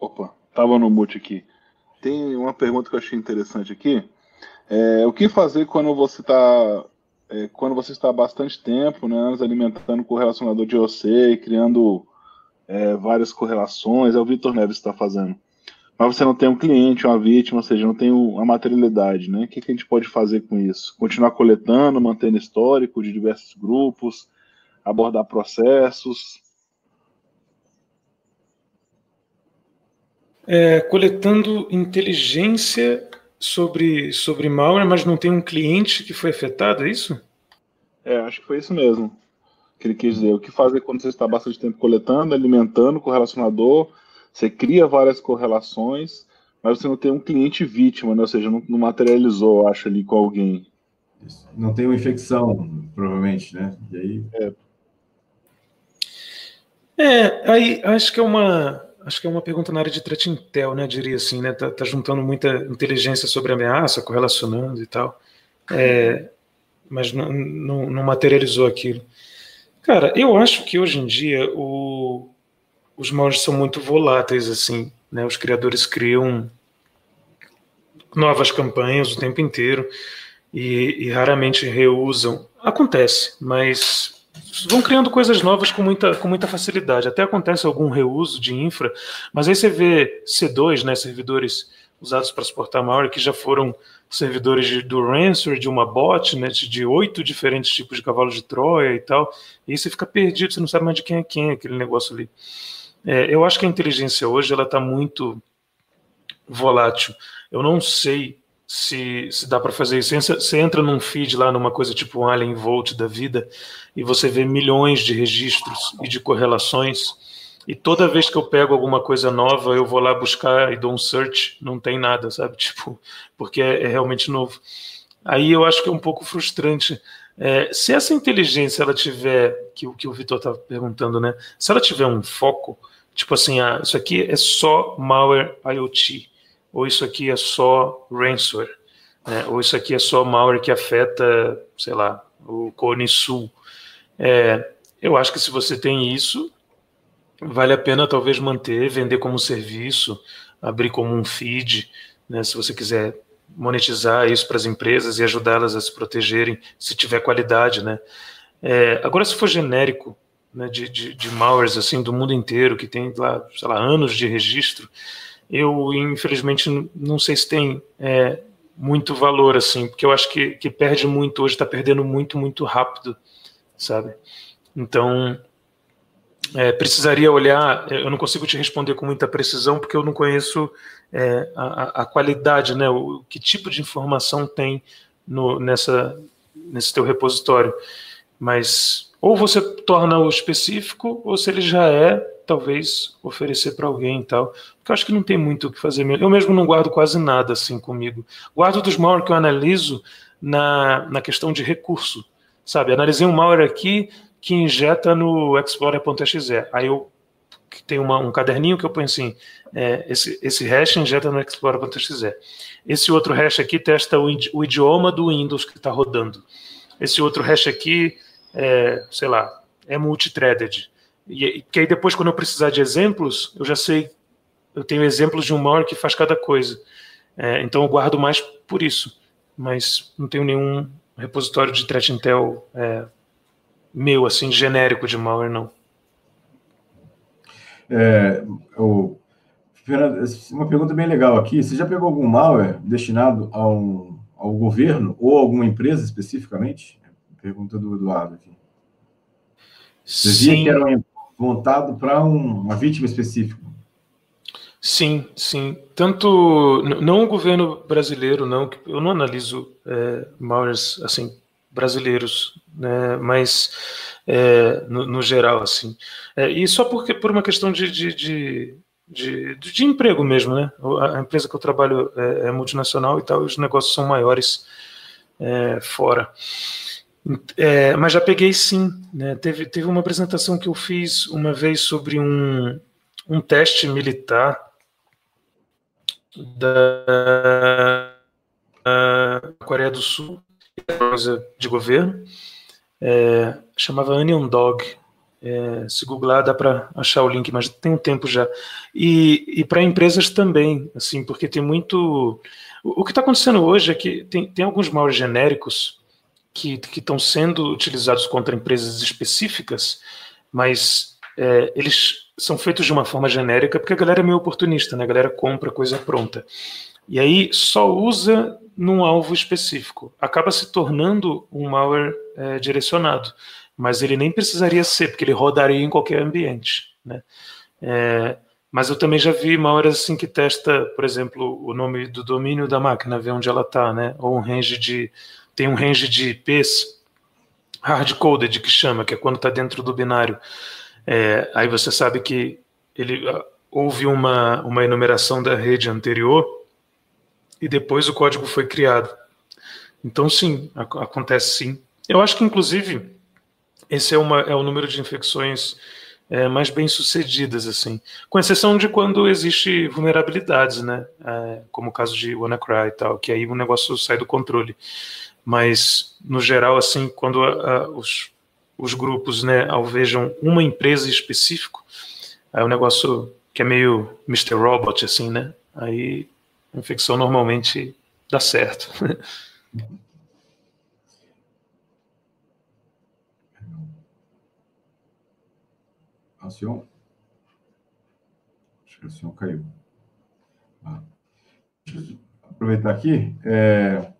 A: Opa, tava no mute aqui. Tem uma pergunta que eu achei interessante aqui. É, o que fazer quando você está é, quando você está bastante tempo, né, alimentando com o relacionador de OC, criando é, várias correlações, é o Vitor Neves está fazendo. Mas você não tem um cliente, uma vítima, ou seja, não tem a materialidade, né? O que, que a gente pode fazer com isso? Continuar coletando, mantendo histórico de diversos grupos, abordar processos,
B: é, coletando inteligência sobre, sobre malware, mas não tem um cliente que foi afetado, é isso?
A: É, acho que foi isso mesmo que ele quis dizer. O que fazer quando você está bastante tempo coletando, alimentando o correlacionador, você cria várias correlações, mas você não tem um cliente vítima, né? ou seja, não, não materializou, acho, ali com alguém.
C: Não tem uma infecção, provavelmente, né? E aí...
B: É. É, aí acho que é uma, Acho que é uma pergunta na área de threat intel, né? Diria assim, né? Tá, tá juntando muita inteligência sobre ameaça, correlacionando e tal. É, mas não, não, não, materializou aquilo. Cara, eu acho que hoje em dia o, os malwares são muito voláteis, assim, né? Os criadores criam novas campanhas o tempo inteiro e, e raramente reusam. Acontece, mas vão criando coisas novas com muita, com muita facilidade. Até acontece algum reuso de infra, mas aí você vê C2, né, servidores usados para suportar malware, que já foram servidores de, do ransomware, de uma botnet, de oito diferentes tipos de cavalos de Troia e tal, e aí você fica perdido, você não sabe mais de quem é quem aquele negócio ali. É, eu acho que a inteligência hoje ela está muito volátil. Eu não sei se, se dá para fazer isso. Você entra num feed lá, numa coisa tipo um Alien Volt da vida, e você vê milhões de registros e de correlações. E toda vez que eu pego alguma coisa nova, eu vou lá buscar e dou um search, não tem nada, sabe? Tipo, porque é, é realmente novo. Aí eu acho que é um pouco frustrante. É, se essa inteligência ela tiver, que o que o Vitor está perguntando, né? Se ela tiver um foco, tipo assim, ah, isso aqui é só malware IoT ou isso aqui é só ransomware, né? ou isso aqui é só malware que afeta, sei lá, o Cone Sul. É, eu acho que se você tem isso, vale a pena talvez manter, vender como serviço, abrir como um feed, né? se você quiser monetizar isso para as empresas e ajudá-las a se protegerem, se tiver qualidade, né? É, agora, se for genérico, né, de, de, de malwares assim do mundo inteiro que tem lá, sei lá, anos de registro, eu infelizmente não sei se tem é, muito valor assim, porque eu acho que, que perde muito hoje, está perdendo muito, muito rápido, sabe? Então é, precisaria olhar. Eu não consigo te responder com muita precisão porque eu não conheço é, a, a, qualidade, né? O que tipo de informação tem no, nessa nesse teu repositório, mas ou você torna o específico ou se ele já é talvez oferecer para alguém e tal. Porque eu acho que não tem muito o que fazer. Eu mesmo não guardo quase nada assim comigo. Guardo dos malware que eu analiso na, na questão de recurso. Sabe, analisei um malware aqui que injeta no Explorer.exe. Aí eu tenho uma, um caderninho que eu ponho assim, é, esse, esse hash injeta no Explorer.exe. Esse outro hash aqui testa o, o idioma do Windows que está rodando. Esse outro hash aqui, é, sei lá, é multithreaded. E que aí depois, quando eu precisar de exemplos, eu já sei, eu tenho exemplos de um malware que faz cada coisa. É, então eu guardo mais por isso. Mas não tenho nenhum repositório de threat intel é, meu, assim, genérico de malware, não.
C: É, o, uma pergunta bem legal aqui. Você já pegou algum malware destinado a um, ao governo ou alguma empresa especificamente? Pergunta do Eduardo aqui. Você Sim. que era montado para um, uma vítima específica.
B: Sim, sim. Tanto não o governo brasileiro, não. Eu não analiso é, malwares assim brasileiros, né? Mas é, no, no, geral, assim. É, e só porque por uma questão de, de, de, de, de emprego mesmo, né? A empresa que eu trabalho é, é multinacional e tal, os negócios são maiores é, fora. É, mas já peguei sim. Né? Teve, teve uma apresentação que eu fiz uma vez sobre um, um teste militar da Coreia do Sul, coisa de governo, é, chamava Onion Dog. É, se googlar dá para achar o link, mas tem um tempo já. E, e para empresas também, assim, porque tem muito. O, o que está acontecendo hoje é que tem, tem alguns maus genéricos que estão sendo utilizados contra empresas específicas, mas é, eles são feitos de uma forma genérica porque a galera é meio oportunista, né? A galera compra coisa pronta. E aí só usa num alvo específico. Acaba se tornando um malware é, direcionado, mas ele nem precisaria ser, porque ele rodaria em qualquer ambiente, né? É, mas eu também já vi malware assim que testa, por exemplo, o nome do domínio da máquina, ver onde ela está, né? Ou um range de tem um range de IPs hard-coded que chama, que é quando está dentro do binário. É, aí você sabe que ele ah, houve uma, uma enumeração da rede anterior e depois o código foi criado. Então, sim, acontece sim. Eu acho que, inclusive, esse é, uma, é o número de infecções é, mais bem sucedidas, assim, com exceção de quando existe vulnerabilidades, né, é, como o caso de WannaCry e tal, que aí o negócio sai do controle mas no geral, assim, quando a, a, os, os grupos né, alvejam uma empresa específica, é um negócio que é meio Mr. Robot, assim, né? Aí a infecção normalmente dá certo.
C: Acion? Acho que o senhor caiu. Ah. aproveitar aqui. É...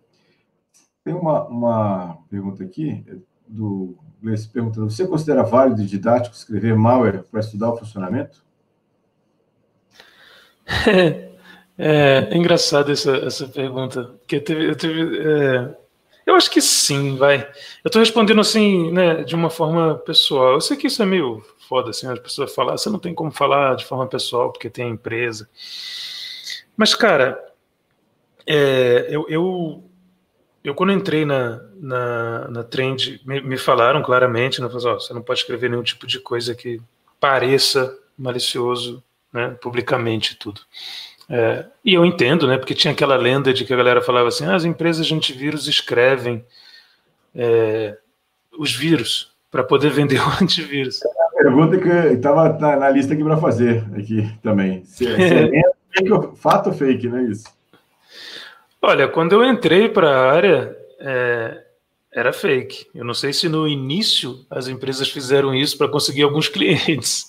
C: Tem uma, uma pergunta aqui do Gleice perguntando: você considera válido e didático escrever malware para estudar o funcionamento?
B: É, é, engraçado essa, essa pergunta, porque eu tive, eu, tive, é, eu acho que sim, vai. Eu estou respondendo assim, né, de uma forma pessoal. Eu sei que isso é meio foda, assim, as pessoas falam, ah, você não tem como falar de forma pessoal porque tem a empresa. Mas, cara, é, eu, eu eu, quando entrei na, na, na trend, me, me falaram claramente, né, falaram, oh, você não pode escrever nenhum tipo de coisa que pareça malicioso né, publicamente tudo. É, e eu entendo, né, porque tinha aquela lenda de que a galera falava assim, ah, as empresas de antivírus escrevem é, os vírus para poder vender o antivírus.
C: É a pergunta que estava na, na, lista aqui para fazer aqui também. Se, se fato ou fake, não é isso?
B: Olha, quando eu entrei para a área, é, era fake. Eu não sei se no início as empresas fizeram isso para conseguir alguns clientes.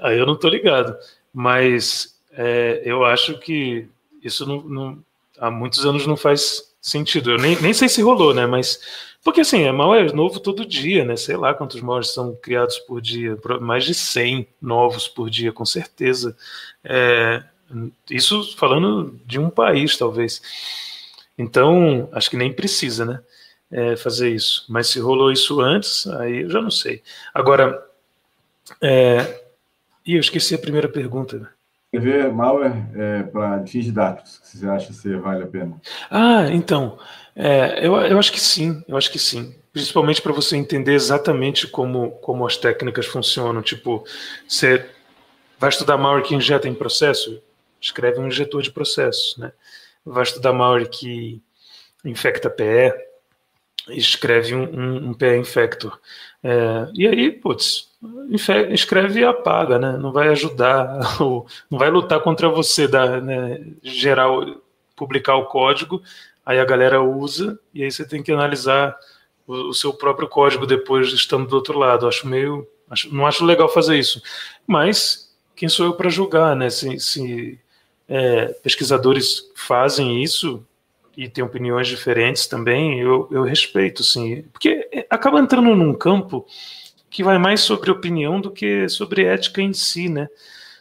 B: Aí eu não estou ligado. Mas é, eu acho que isso não, não, há muitos anos não faz sentido. Eu nem, nem sei se rolou, né? Mas. Porque assim, é mal é novo todo dia, né? Sei lá quantos malwares são criados por dia, mais de 100 novos por dia, com certeza. É, isso falando de um país, talvez. Então, acho que nem precisa, né? É, fazer isso. Mas se rolou isso antes, aí eu já não sei. Agora, é... Eu esqueci a primeira pergunta.
C: Escrever malware é, para fins didáticos, você acha que vale a pena?
B: Ah, então, é, eu, eu acho que sim, eu acho que sim. Principalmente para você entender exatamente como, como as técnicas funcionam. Tipo, você vai estudar malware que injeta em processo? escreve um injetor de processos, né? Vai estudar malware que infecta PE, escreve um, um, um PE infector. É, e aí, putz, escreve e apaga, né? Não vai ajudar, não vai lutar contra você, da, né, geral, publicar o código, aí a galera usa, e aí você tem que analisar o, o seu próprio código depois estando do outro lado. Acho meio. Acho, não acho legal fazer isso. Mas quem sou eu para julgar, né? Se, se é, pesquisadores fazem isso e têm opiniões diferentes também, eu, eu respeito, sim. Porque é, acaba entrando num campo que vai mais sobre opinião do que sobre ética em si, né?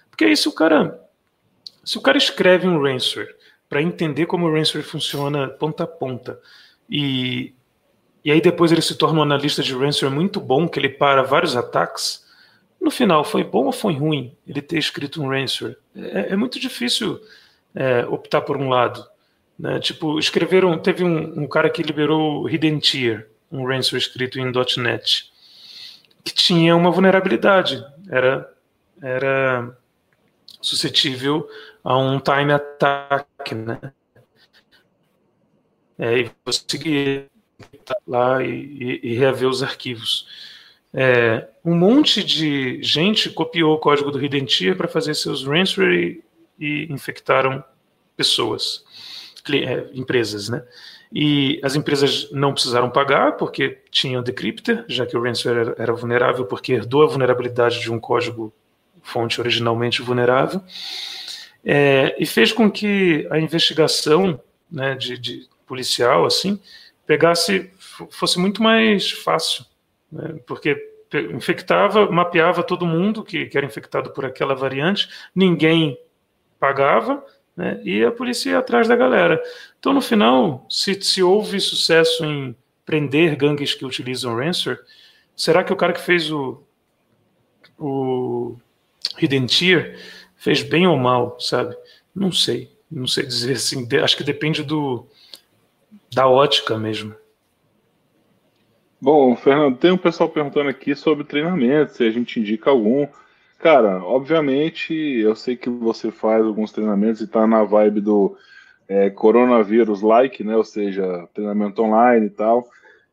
B: Porque aí se o cara se o cara escreve um ransomware para entender como o ransomware funciona ponta a ponta e, e aí depois ele se torna um analista de ransomware muito bom, que ele para vários ataques, no final foi bom ou foi ruim ele ter escrito um ransomware? É, é muito difícil é, optar por um lado. Né? Tipo, escreveram, teve um, um cara que liberou Hidden Tier, um ransomware escrito em .NET, que tinha uma vulnerabilidade, era, era suscetível a um time attack, né? É, e você lá e, e, reaver os arquivos. É, um monte de gente copiou o código do Hidden Tier para fazer seus ransomware e, e infectaram pessoas, é, empresas, né? E as empresas não precisaram pagar porque tinham decryptor, já que o ransomware era, era vulnerável porque herdou a vulnerabilidade de um código fonte originalmente vulnerável, é, e fez com que a investigação né, de, de, policial assim pegasse fosse muito mais fácil, né, porque infectava, mapeava todo mundo que, que, era infectado por aquela variante, ninguém pagava, né, e a polícia ia atrás da galera. Então, no final, se, se houve sucesso em prender gangues que utilizam ransomware, será que o cara que fez o, o Hidden Tier fez bem ou mal, sabe? Não sei, não sei dizer assim. Acho que depende do da ótica mesmo.
A: Bom, Fernando, tem um pessoal perguntando aqui sobre treinamento, se a gente indica algum. Cara, obviamente, eu sei que você faz alguns treinamentos e tá na vibe do é, coronavírus like, né? Ou seja, treinamento online e tal.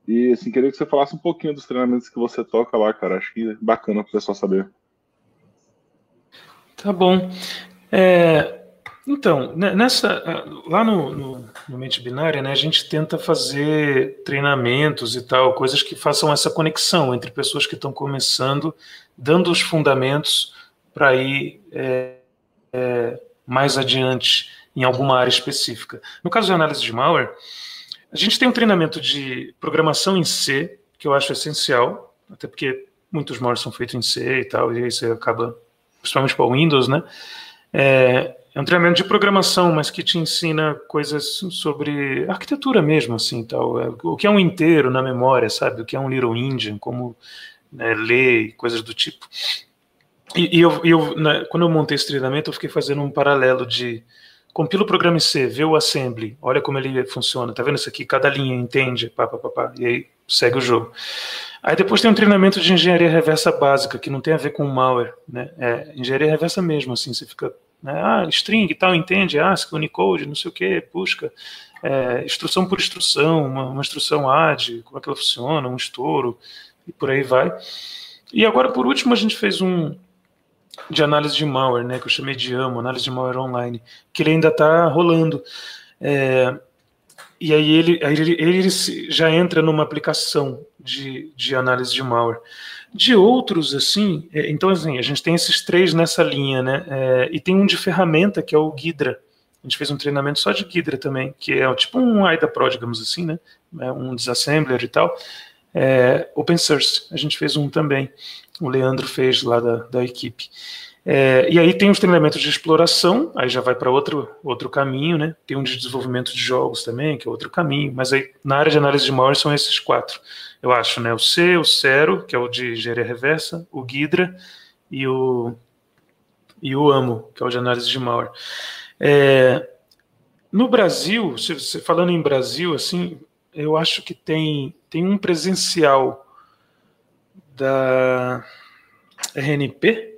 A: E assim, queria que você falasse um pouquinho dos treinamentos que você toca lá, cara. Acho que é bacana para o pessoal saber.
B: Tá bom. É, então, né, nessa, lá no, no, no, Mente Binária, né, a gente tenta fazer treinamentos e tal, coisas que façam essa conexão entre pessoas que estão começando, dando os fundamentos para ir é, é, mais adiante em alguma área específica. No caso de análise de malware, a gente tem um treinamento de programação em C, que eu acho essencial, até porque muitos malwares são feitos em C e tal, e aí você acaba principalmente para o Windows, né? É, é, um treinamento de programação, mas que te ensina coisas sobre arquitetura mesmo, assim, tal. É, o que é um inteiro na memória, sabe? O que é um Little Indian, como né, ler, coisas do tipo. E, e eu, eu né, quando eu montei esse treinamento, eu fiquei fazendo um paralelo de compila o programa em C, vê o assembly, olha como ele funciona, tá vendo isso aqui? Cada linha entende, pá, pá, pá, pá, e aí segue o jogo. Aí depois tem um treinamento de engenharia reversa básica, que não tem a ver com malware, né? É engenharia reversa mesmo, assim, você fica, né? ah, string e tal, entende, ASCII, Unicode, não sei o que, busca, é, instrução por instrução, uma, uma instrução AD, como é que ela funciona, um estouro, e por aí vai. E agora, por último, a gente fez um de análise de malware, né, que eu chamei de AMO, análise de malware online, que ele ainda está rolando. É, e aí ele, aí ele, ele já entra numa aplicação de, de análise de malware. De outros, assim, é, então assim, a gente tem esses três nessa linha, né? É, e tem um de ferramenta que é o Ghidra. A gente fez um treinamento só de Ghidra também, que é tipo um AIDA Pro, digamos assim, né? É um disassembler e tal. É, open source, a gente fez um também. O Leandro fez lá da, da equipe. É, e aí tem os treinamentos de exploração, aí já vai para outro, outro caminho, né? Tem um de desenvolvimento de jogos também, que é outro caminho, mas aí na área de análise de malware são esses quatro, eu acho, né? O C, o Cero, que é o de engenharia reversa, o Ghidra e o, e o AMO, que é o de análise de malware. É, no Brasil, se, se, falando em Brasil, assim, eu acho que tem, tem um presencial da RNP,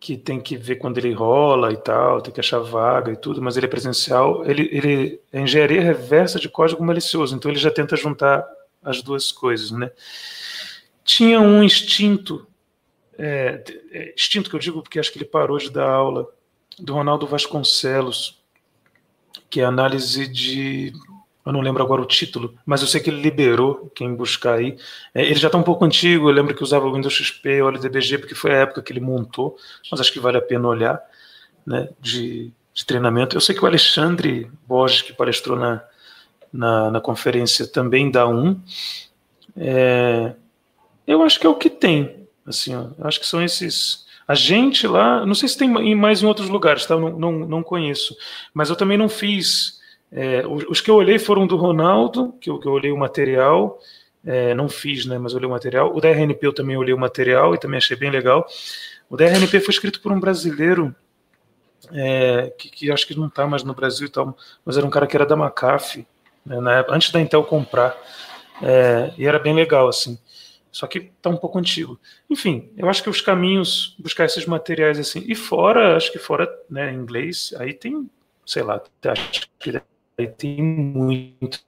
B: que tem que ver quando ele rola e tal, tem que achar vaga e tudo, mas ele é presencial, ele, ele é engenharia reversa de código malicioso, então ele já tenta juntar as duas coisas, né? Tinha um instinto, é, é instinto que eu digo porque acho que ele parou de dar aula, do Ronaldo Vasconcelos, que é análise de eu não lembro agora o título, mas eu sei que ele liberou, quem buscar aí. É, ele já está um pouco antigo, eu lembro que usava o Windows XP, o LDBG, porque foi a época que ele montou, mas acho que vale a pena olhar, né, de, de treinamento. Eu sei que o Alexandre Borges, que palestrou na, na, na conferência, também dá um. É, eu acho que é o que tem, assim, ó, acho que são esses... A gente lá, não sei se tem mais em outros lugares, tá? não, não, não conheço, mas eu também não fiz. É, os que eu olhei foram do Ronaldo, que eu, que eu olhei o material, é, não fiz, né, mas olhei o material. O da RNP eu também olhei o material e também achei bem legal. O da RNP foi escrito por um brasileiro é, que, que, acho que não está mais no Brasil e tal, mas era um cara que era da McAfee, né, na antes da Intel comprar, é, e era bem legal, assim. Só que está um pouco antigo. Enfim, eu acho que os caminhos, buscar esses materiais assim, e fora, acho que fora, né, inglês, aí tem, sei lá, acho que tem muitos,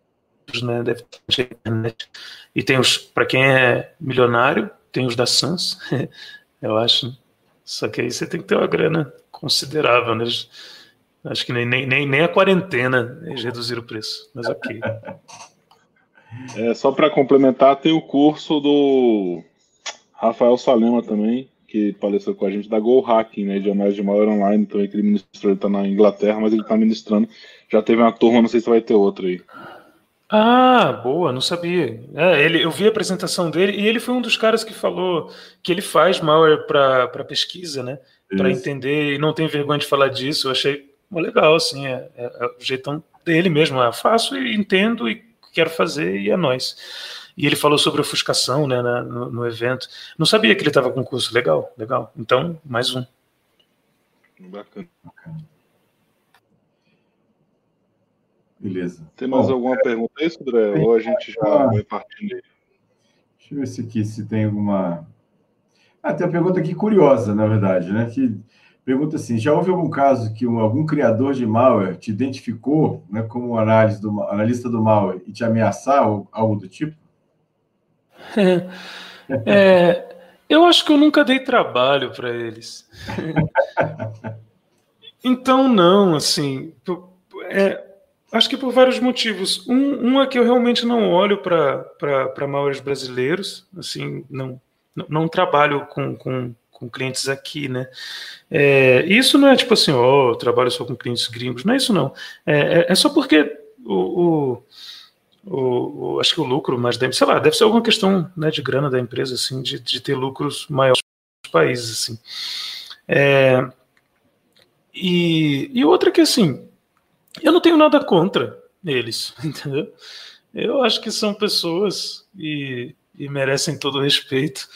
B: né, deve ter internet. E tem os, para quem é milionário, tem os da Sans, eu acho. Só que aí você tem que ter uma grana considerável, né? Acho que nem, nem, nem a quarentena eles reduziram o preço, mas ok.
A: É, só para complementar, tem o curso do Rafael Salema também, que palestrou com a gente da Go Hacking, né, de análise de malware online, então ele ministrou, ele está na Inglaterra, mas ele está ministrando. Já teve uma turma, não sei se vai ter outra aí.
B: Ah, boa, não sabia. É, ele, eu vi a apresentação dele e ele foi um dos caras que falou que ele faz malware para pesquisa, né? Para entender e não tem vergonha de falar disso. Eu achei legal, assim, é, é, é, o jeitão dele mesmo. É, faço e entendo e quero fazer e é nós. E ele falou sobre ofuscação, né, na, no, no, evento. Não sabia que ele estava com curso. Legal, legal. Então, mais um.
A: Bacana.
C: Beleza.
A: Tem mais Bom, alguma é... pergunta aí, André? Ou a gente já ah, vai partindo aí?
C: Deixa eu ver se aqui se tem alguma. Ah, tem uma pergunta aqui curiosa, na verdade, né? Que pergunta assim: já houve algum caso que um, algum criador de malware te identificou né, como análise do, analista do malware e te ameaçar ou algo do tipo?
B: É, eu acho que eu nunca dei trabalho para eles. então, não, assim. É, Acho que por vários motivos. Um, um é que eu realmente não olho para malwares brasileiros, assim, não, não, trabalho com, com, com, clientes aqui, né? É, isso não é tipo assim, ó, oh, trabalho só com clientes gringos, não é isso não. É, é, é só porque o, o, o, acho que o lucro mais sei lá, deve ser alguma questão né, de grana da empresa, assim, de, de ter lucros maiores nos países, assim. É, e, e outra que, assim, eu não tenho nada contra eles, entendeu? Eu acho que são pessoas e, e merecem todo o respeito.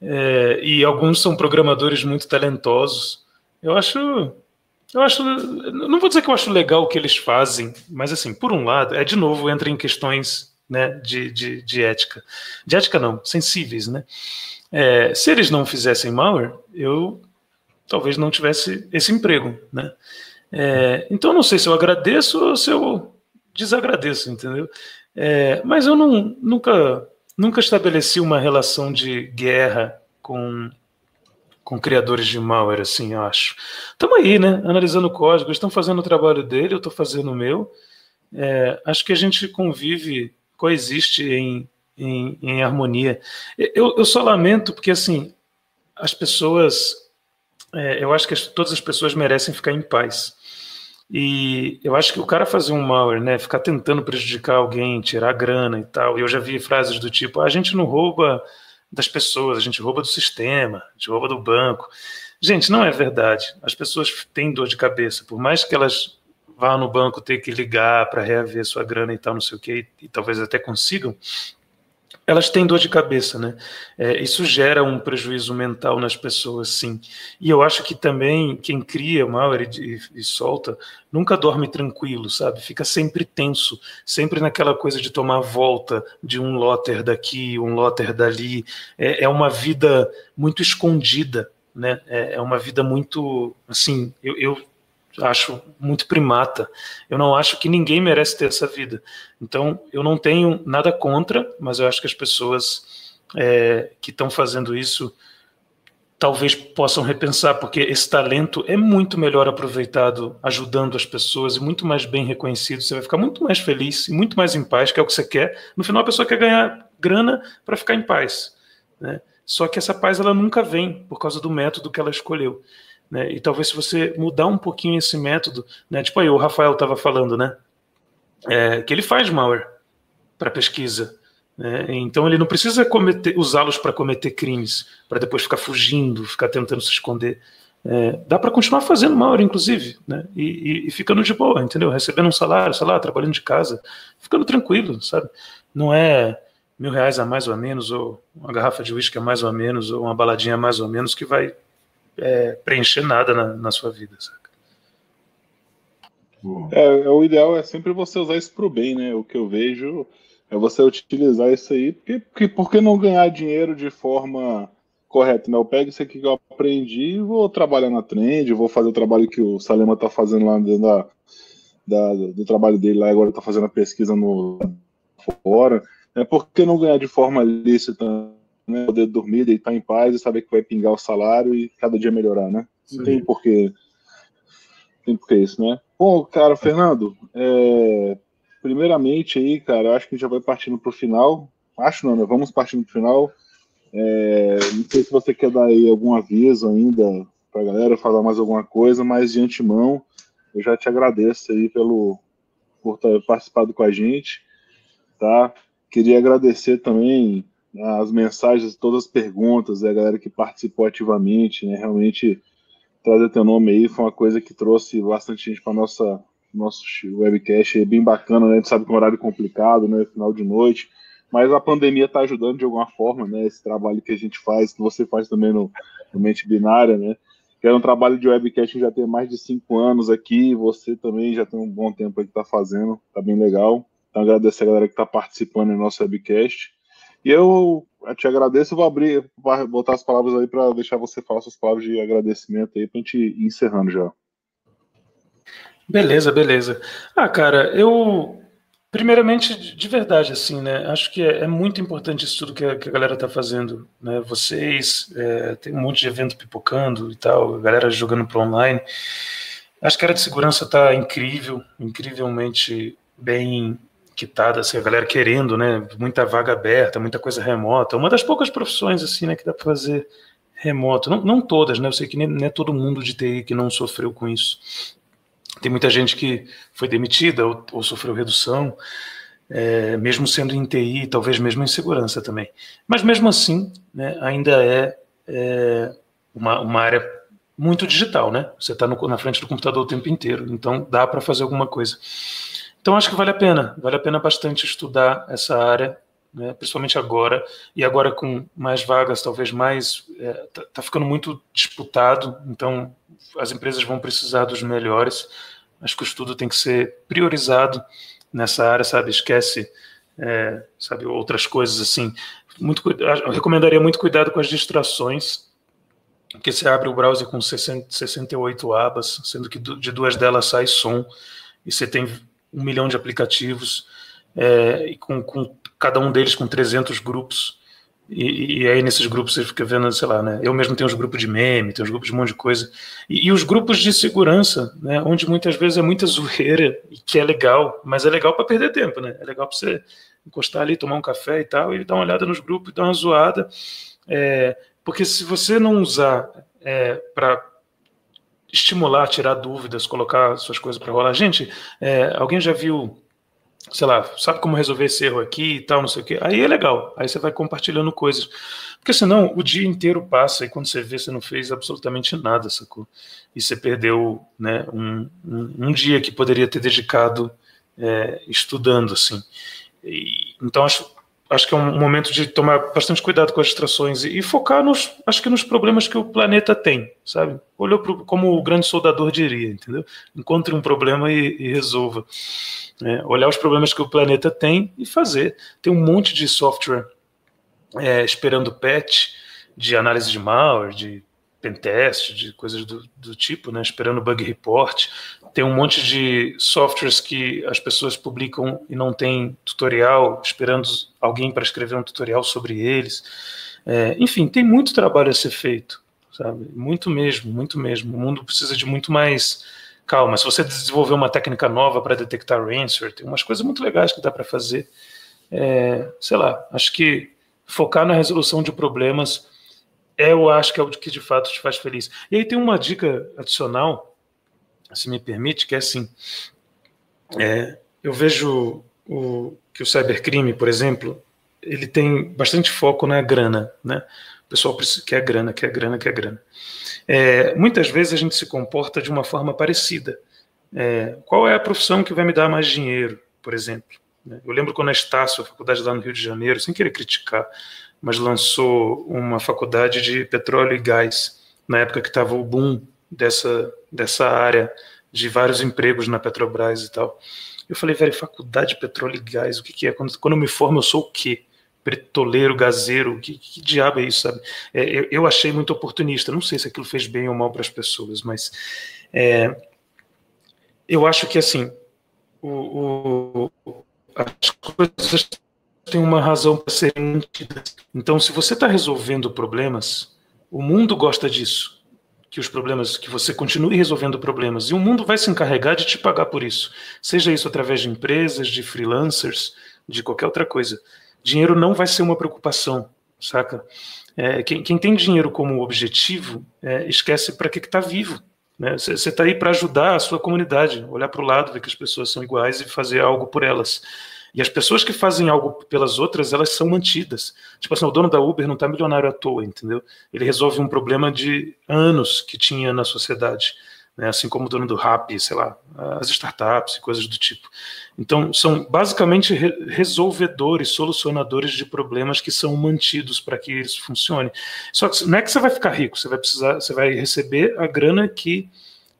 B: É, e alguns são programadores muito talentosos. Eu acho, eu acho, não vou dizer que eu acho legal o que eles fazem, mas assim, por um lado, é de novo entra em questões né, de, de, de ética, de ética não, sensíveis, né? É, se eles não fizessem malware, eu talvez não tivesse esse emprego, né? É, então, não sei se eu agradeço ou se eu desagradeço, entendeu? É, mas eu não, nunca, nunca estabeleci uma relação de guerra com, com criadores de malware, assim, eu acho. Estamos aí, né? Analisando o código, estão fazendo o trabalho dele, eu estou fazendo o meu. É, acho que a gente convive, coexiste em, em, em harmonia. Eu, eu só lamento porque, assim, as pessoas. É, eu acho que as, todas as pessoas merecem ficar em paz. E eu acho que o cara fazer um malware, né, ficar tentando prejudicar alguém, tirar grana e tal, e eu já vi frases do tipo: ah, a gente não rouba das pessoas, a gente rouba do sistema, a gente rouba do banco. Gente, não é verdade. As pessoas têm dor de cabeça, por mais que elas vá no banco ter que ligar para reaver sua grana e tal, não sei o que, e talvez até consigam, elas têm dor de cabeça, né? É, isso gera um prejuízo mental nas pessoas, sim. E eu acho que também quem cria malware e, e, solta nunca dorme tranquilo, sabe? Fica sempre tenso, sempre naquela coisa de tomar volta de um lotter daqui, um lotter dali. É, é uma vida muito escondida, né? É, é uma vida muito, assim, eu, eu acho muito primata. Eu não acho que ninguém merece ter essa vida. Então, eu não tenho nada contra, mas eu acho que as pessoas é, que estão fazendo isso talvez possam repensar, porque esse talento é muito melhor aproveitado ajudando as pessoas e muito mais bem reconhecido. Você vai ficar muito mais feliz e muito mais em paz, que é o que você quer. No final, a pessoa quer ganhar grana para ficar em paz. Né? Só que essa paz ela nunca vem por causa do método que ela escolheu. Né? E talvez se você mudar um pouquinho esse método, né? tipo aí o Rafael estava falando, né? É, que ele faz malware para pesquisa. Né? Então ele não precisa usá-los para cometer crimes, para depois ficar fugindo, ficar tentando se esconder. É, dá para continuar fazendo hora, inclusive, né? E, e, e, ficando de boa, entendeu? Recebendo um salário, sei lá, trabalhando de casa, ficando tranquilo, sabe? Não é mil reais a mais ou a menos, ou uma garrafa de uísque a mais ou a menos, ou uma baladinha a mais ou a menos que vai é, preencher nada na, na sua vida, saca?
A: É, é, o ideal é sempre você usar isso para o bem, né? O que eu vejo é você utilizar isso aí, porque, porque por que não ganhar dinheiro de forma correta, né? Eu pego isso aqui que eu aprendi e vou trabalhar na trend, vou fazer o trabalho que o Salema está fazendo lá dentro da, da, do trabalho dele lá, agora está fazendo a pesquisa no fora. É por que não ganhar de forma lícita, né? Poder dormir, deitar em paz e saber que vai pingar o salário e cada dia melhorar, né? Não tem porquê. Tem porquê isso, né? Bom, cara, Fernando, é, primeiramente aí, cara, acho que já vai partindo para o final. Acho não, né? Vamos partindo para o final. É, não sei se você quer dar aí algum aviso ainda para a galera, falar mais alguma coisa, mas de antemão eu já te agradeço aí pelo por ter participado com a gente, tá? Queria agradecer também as mensagens, todas as perguntas, a galera que participou ativamente, né? Realmente trazer teu nome aí foi uma coisa que trouxe bastante gente para nossa nosso webcast é bem bacana, né? A gente sabe que é um horário complicado, né? Final de noite, mas a pandemia está ajudando de alguma forma, né? Esse trabalho que a gente faz, que você faz também no, no Mente Binária, né? Que é um trabalho de webcast que já tem mais de cinco anos aqui, você também já tem um bom tempo aí que está fazendo, tá bem legal. Então agradecer a galera que está participando no nosso webcast. E eu te agradeço, vou abrir, botar as palavras aí para deixar você falar suas palavras de agradecimento aí para a gente ir encerrando já.
B: Beleza, beleza. Ah, cara, eu. Primeiramente, de verdade, assim, né? Acho que é, é muito importante isso tudo que a, que a galera tá fazendo, né? Vocês, é, tem um monte de evento pipocando e tal, a galera jogando pro online. Acho que a área de segurança tá incrível, incrivelmente bem quitada, assim, a galera querendo, né? Muita vaga aberta, muita coisa remota. Uma das poucas profissões, assim, né, que dá para fazer remoto. Não, não todas, né? Eu sei que nem, nem é todo mundo de TI que não sofreu com isso. Tem muita gente que foi demitida ou, ou sofreu redução, é, mesmo sendo em TI, talvez mesmo em segurança também. Mas mesmo assim, né, ainda é, é uma, uma área muito digital, né? Você está na frente do computador o tempo inteiro, então dá para fazer alguma coisa. Então acho que vale a pena, vale a pena bastante estudar essa área, né, principalmente agora, e agora com mais vagas, talvez mais, está é, tá, tá ficando muito disputado, então as empresas vão precisar dos melhores. Acho que o estudo tem que ser priorizado nessa área, sabe? Esquece, é, sabe, outras coisas assim. Muito, eu recomendaria muito cuidado com as distrações, porque você abre o browser com 60, 68 abas, sendo que de duas delas sai som, e você tem um milhão de aplicativos, é, e com, com cada um deles com 300 grupos. E, e, aí nesses grupos você fica vendo, sei lá, né? Eu mesmo tenho os grupos de meme, tenho os grupos de um monte de coisa. E, e os grupos de segurança, né? Onde muitas vezes é muita zoeira, que é legal, mas é legal para perder tempo, né? É legal para você encostar ali, tomar um café e tal, e dar uma olhada nos grupos, dar uma zoada. É, porque se você não usar é, para estimular, tirar dúvidas, colocar suas coisas para rolar. Gente, é, alguém já viu sei lá, sabe como resolver esse erro aqui e tal, não sei o quê. Aí é legal, aí você vai compartilhando coisas. Porque senão o dia inteiro passa e quando você vê, você não fez absolutamente nada, sacou? E você perdeu né, um, um, um dia que poderia ter dedicado é, estudando, assim. E, então acho, acho que é um momento de tomar bastante cuidado com as distrações e, e focar nos, acho que nos problemas que o planeta tem, sabe? Olhou pro, como o grande soldador diria, entendeu? Encontre um problema e, e resolva. É, olhar os problemas que o planeta tem e fazer. Tem um monte de software é, esperando patch de análise de malware, de pentest, de coisas do, do, tipo, né, esperando bug report. Tem um monte de softwares que as pessoas publicam e não tem tutorial, esperando alguém para escrever um tutorial sobre eles. É, enfim, tem muito trabalho a ser feito, sabe? Muito mesmo, muito mesmo. O mundo precisa de muito mais calma. Se você desenvolver uma técnica nova para detectar ransomware, tem umas coisas muito legais que dá para fazer. É, sei lá, acho que focar na resolução de problemas é, eu acho que é o que de fato te faz feliz. E aí tem uma dica adicional, se me permite, que é assim: é, eu vejo o, que o cybercrime, por exemplo, ele tem bastante foco na grana, né? O pessoal quer grana, quer grana, quer grana. É, muitas vezes a gente se comporta de uma forma parecida. É, qual é a profissão que vai me dar mais dinheiro, por exemplo? Né? Eu lembro quando a Estácio, a faculdade lá no Rio de Janeiro, sem querer criticar, mas lançou uma faculdade de petróleo e gás, na época que estava o boom dessa, dessa área de vários empregos na Petrobras e tal. Eu falei, velho, faculdade de petróleo e gás, o que, que é? Quando, quando eu me formo, eu sou o quê? Bretoleiro, gazeiro, que, que diabo é isso, sabe? É, eu, eu, achei muito oportunista. Não sei se aquilo fez bem ou mal para as pessoas, mas é, eu acho que assim, o, o, as coisas têm uma razão para serem. Então, se você está resolvendo problemas, o mundo gosta disso que os problemas, que você continue resolvendo problemas e o mundo vai se encarregar de te pagar por isso. Seja isso através de empresas, de freelancers, de qualquer outra coisa. Dinheiro não vai ser uma preocupação, saca? É, quem, quem, tem dinheiro como objetivo é, esquece para que está vivo. Você né? está aí para ajudar a sua comunidade, olhar para o lado, ver que as pessoas são iguais e fazer algo por elas. E as pessoas que fazem algo pelas outras, elas são mantidas. Tipo assim, o dono da Uber não está milionário à toa, entendeu? Ele resolve um problema de anos que tinha na sociedade. Né? Assim como o dono do Rap, sei lá, as startups e coisas do tipo. Então, são basicamente re resolvedores, solucionadores de problemas que são mantidos para que isso funcione. Só que não é que você vai ficar rico, você vai precisar, você vai receber a grana que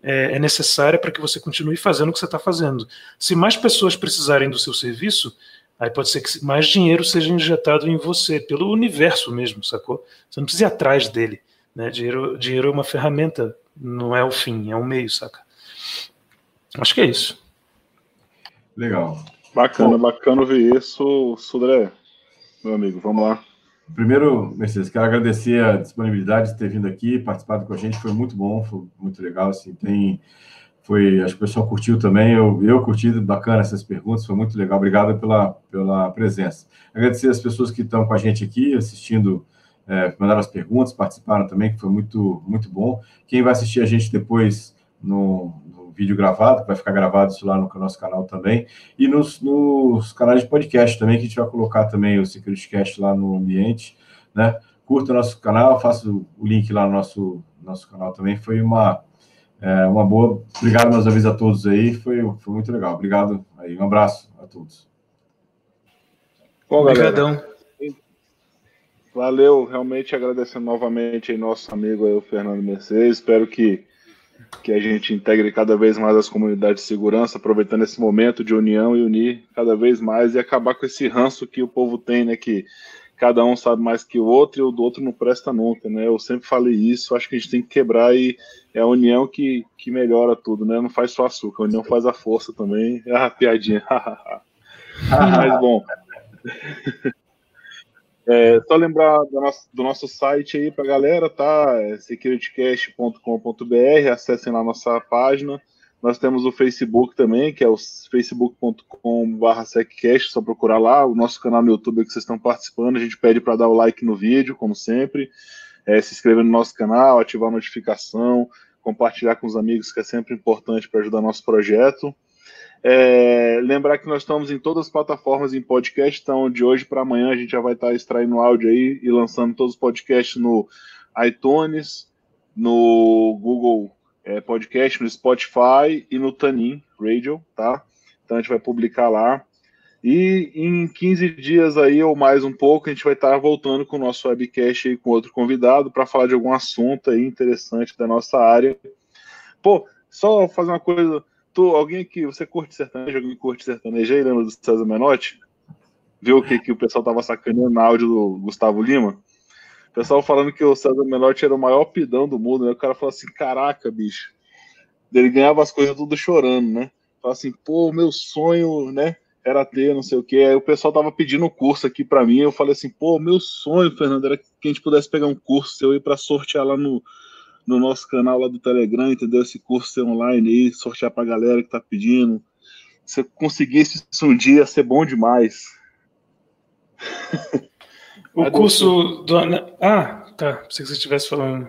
B: é, é necessária para que você continue fazendo o que você está fazendo. Se mais pessoas precisarem do seu serviço, aí pode ser que mais dinheiro seja injetado em você, pelo universo mesmo, sacou? Você não precisa ir atrás dele. Né? Dinheiro, dinheiro é uma ferramenta, não é o fim, é um meio, saca? Acho que é isso.
C: Legal.
A: Bacana, Bom, bacana ver isso, Sudré. Meu amigo, vamos lá.
C: Primeiro, Mercedes, quero agradecer a disponibilidade de ter vindo aqui, participado com a gente, foi muito bom, foi muito legal, assim, tem, foi, acho que o pessoal curtiu também, eu, eu curti, bacana essas perguntas, foi muito legal, obrigado pela, pela presença. Agradecer as pessoas que estão com a gente aqui, assistindo, é, mandaram as perguntas, participaram também, que foi muito, muito bom. Quem vai assistir a gente depois no, vídeo gravado, que vai ficar gravado isso lá no nosso canal também, e nos, nos canais de podcast também, que a gente vai colocar também o SecurityCast lá no ambiente, né? Curta o nosso canal, faça o link lá no nosso, nosso canal também, foi uma, é, uma boa. Obrigado mais uma vez a todos aí, foi, foi muito legal. Obrigado aí, um abraço a todos.
A: Bom, Obrigadão. Valeu, realmente agradecendo novamente aí nosso amigo aí, o Fernando Mercedes. Espero que que a gente integre cada vez mais as comunidades de segurança, aproveitando esse momento de união e unir cada vez mais e acabar com esse ranço que o povo tem, né? Que cada um sabe mais que o outro e o do outro não presta nunca, né? Eu sempre falei isso, acho que a gente tem que quebrar e é a união que, que melhora tudo, né? Não faz só açúcar, a união faz a força também. Ah, piadinha. Mas bom. É, só lembrar do nosso, do nosso site aí para a galera, tá? É securitycast.com.br, acessem lá nossa página. Nós temos o Facebook também, que é o facebook.com.br seccast, só procurar lá. O nosso canal no YouTube que vocês estão participando, a gente pede para dar o like no vídeo, como sempre. É, se inscrever no nosso canal, ativar a notificação, compartilhar com os amigos, que é sempre importante para ajudar nosso projeto. É, lembrar que nós estamos em todas as plataformas em podcast, então de hoje para amanhã a gente já vai estar extraindo áudio aí e lançando todos os podcasts no iTunes, no Google é, Podcast, no Spotify e no Tanin Radio, tá? Então a gente vai publicar lá. E em 15 dias aí, ou mais um pouco, a gente vai estar voltando com o nosso webcast aí com outro convidado para falar de algum assunto aí interessante da nossa área. Pô, só fazer uma coisa Tu, alguém que você curte sertanejo, alguém curte sertanejo aí, lembra do César Menotti? Viu o que, que o pessoal tava sacaneando na áudio do Gustavo Lima? O pessoal falando que o César Menotti era o maior pidão do mundo, né? O cara falou assim: caraca, bicho. Ele ganhava as coisas tudo chorando, né? Falou assim, pô, meu sonho, né? Era ter, não sei o quê. Aí o pessoal tava pedindo um curso aqui para mim. Eu falei assim, pô, meu sonho, Fernando, era que a gente pudesse pegar um curso seu aí para sortear lá no, no nosso canal lá do Telegram, entendeu? Esse curso ser online aí, sortear pra galera que tá pedindo. Se eu conseguisse isso um dia, ia ser bom demais.
B: o curso do. Ah, tá. Pensei que você estivesse falando.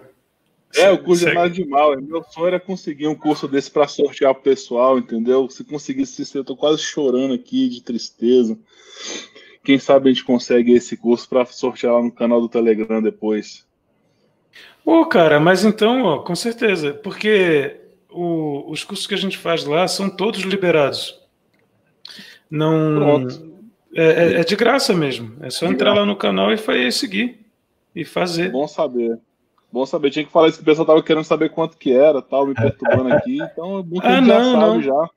A: É, o curso é mais de mal. Meu sonho era conseguir um curso desse para sortear pro pessoal, entendeu? Se conseguisse isso, eu tô quase chorando aqui de tristeza. quem sabe a gente consegue esse curso para sortear lá no canal do Telegram depois.
B: Ô, oh, cara, mas então, ó, com certeza, porque o, os cursos que a gente faz lá são todos liberados. Não. É, é, é, de graça mesmo. É só de entrar graça. lá no canal e, e seguir. E fazer.
A: Bom saber. Bom saber. Tinha que falar isso que o pessoal tava querendo saber quanto que era, tal, me perturbando aqui. Então é bom que ah, a gente não, já sabe não. já.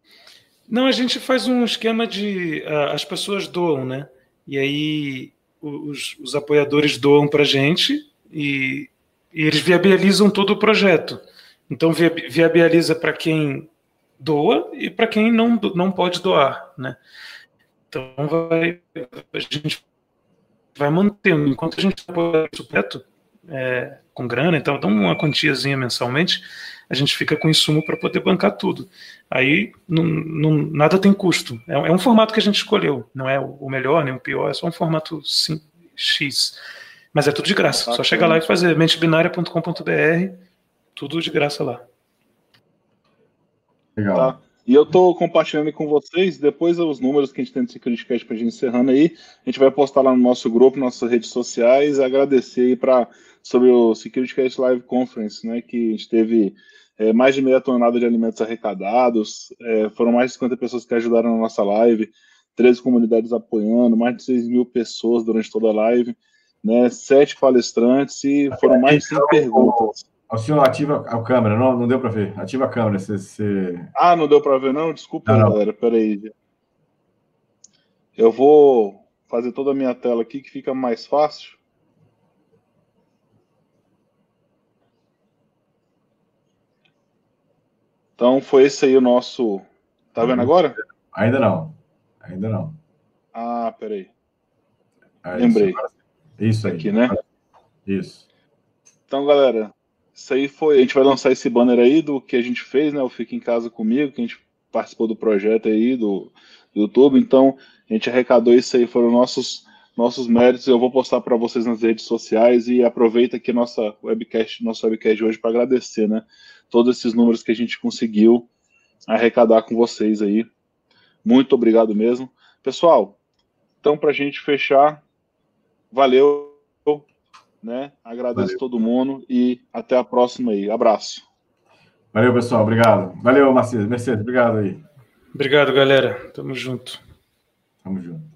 B: Não, a gente faz um esquema de. Uh, as pessoas doam, né? E aí os, os apoiadores doam pra gente e, e eles viabilizam todo o projeto. Então viabiliza para quem doa e para quem não, não pode doar, né? Então vai, a gente vai mantendo. Enquanto a gente apoia o é, com grana, então dá uma quantiazinha mensalmente, a gente fica com insumo para poder bancar tudo. Aí não, não, nada tem custo. É, é, um formato que a gente escolheu. Não é o melhor nem o pior, é só um formato sim, X. Mas é tudo de graça. Só chegar lá e fazer mentebinária.com.br, tudo de graça lá.
A: Legal. Tá. E eu estou compartilhando com vocês, depois os números que a gente tem no Security para a gente encerrando aí, a gente vai postar lá no nosso grupo, nas nossas redes sociais, agradecer aí para sobre o Security Cast Live Conference, né, que a gente teve é, mais de meia tonelada de alimentos arrecadados, é, foram mais de 50 pessoas que ajudaram na nossa live, 13 comunidades apoiando, mais de 6 mil pessoas durante toda a live, né, sete palestrantes e foram mais de 100 perguntas.
C: O senhor ativa a câmera, não, não deu para ver. Ativa a câmera. Se, se...
A: Ah, não deu para ver, não? Desculpa, não, galera. Peraí. Eu vou fazer toda a minha tela aqui que fica mais fácil. Então foi esse aí o nosso. Tá vendo agora?
C: Ainda não. Ainda não.
A: Ah, peraí. Ah, Lembrei.
C: Isso, aí.
A: Aqui, né?
C: Isso.
A: Então, galera, isso aí foi. A gente vai lançar esse banner aí do que a gente fez, né? O Fica em Casa Comigo, que a gente participou do projeto aí do, do YouTube. Então, a gente arrecadou isso aí, foram nossos nossos méritos. Eu vou postar para vocês nas redes sociais e aproveita aqui nossa webcast, nosso webcast de hoje para agradecer, né? Todos esses números que a gente conseguiu arrecadar com vocês aí. Muito obrigado mesmo. Pessoal, então para a gente fechar, valeu né? Agradeço Valeu. todo mundo e até a próxima aí. Abraço.
C: Valeu, pessoal. Obrigado. Valeu, Mercedes. Mercedes, obrigado aí.
B: Obrigado, galera. Tamo junto.
C: Tamo junto.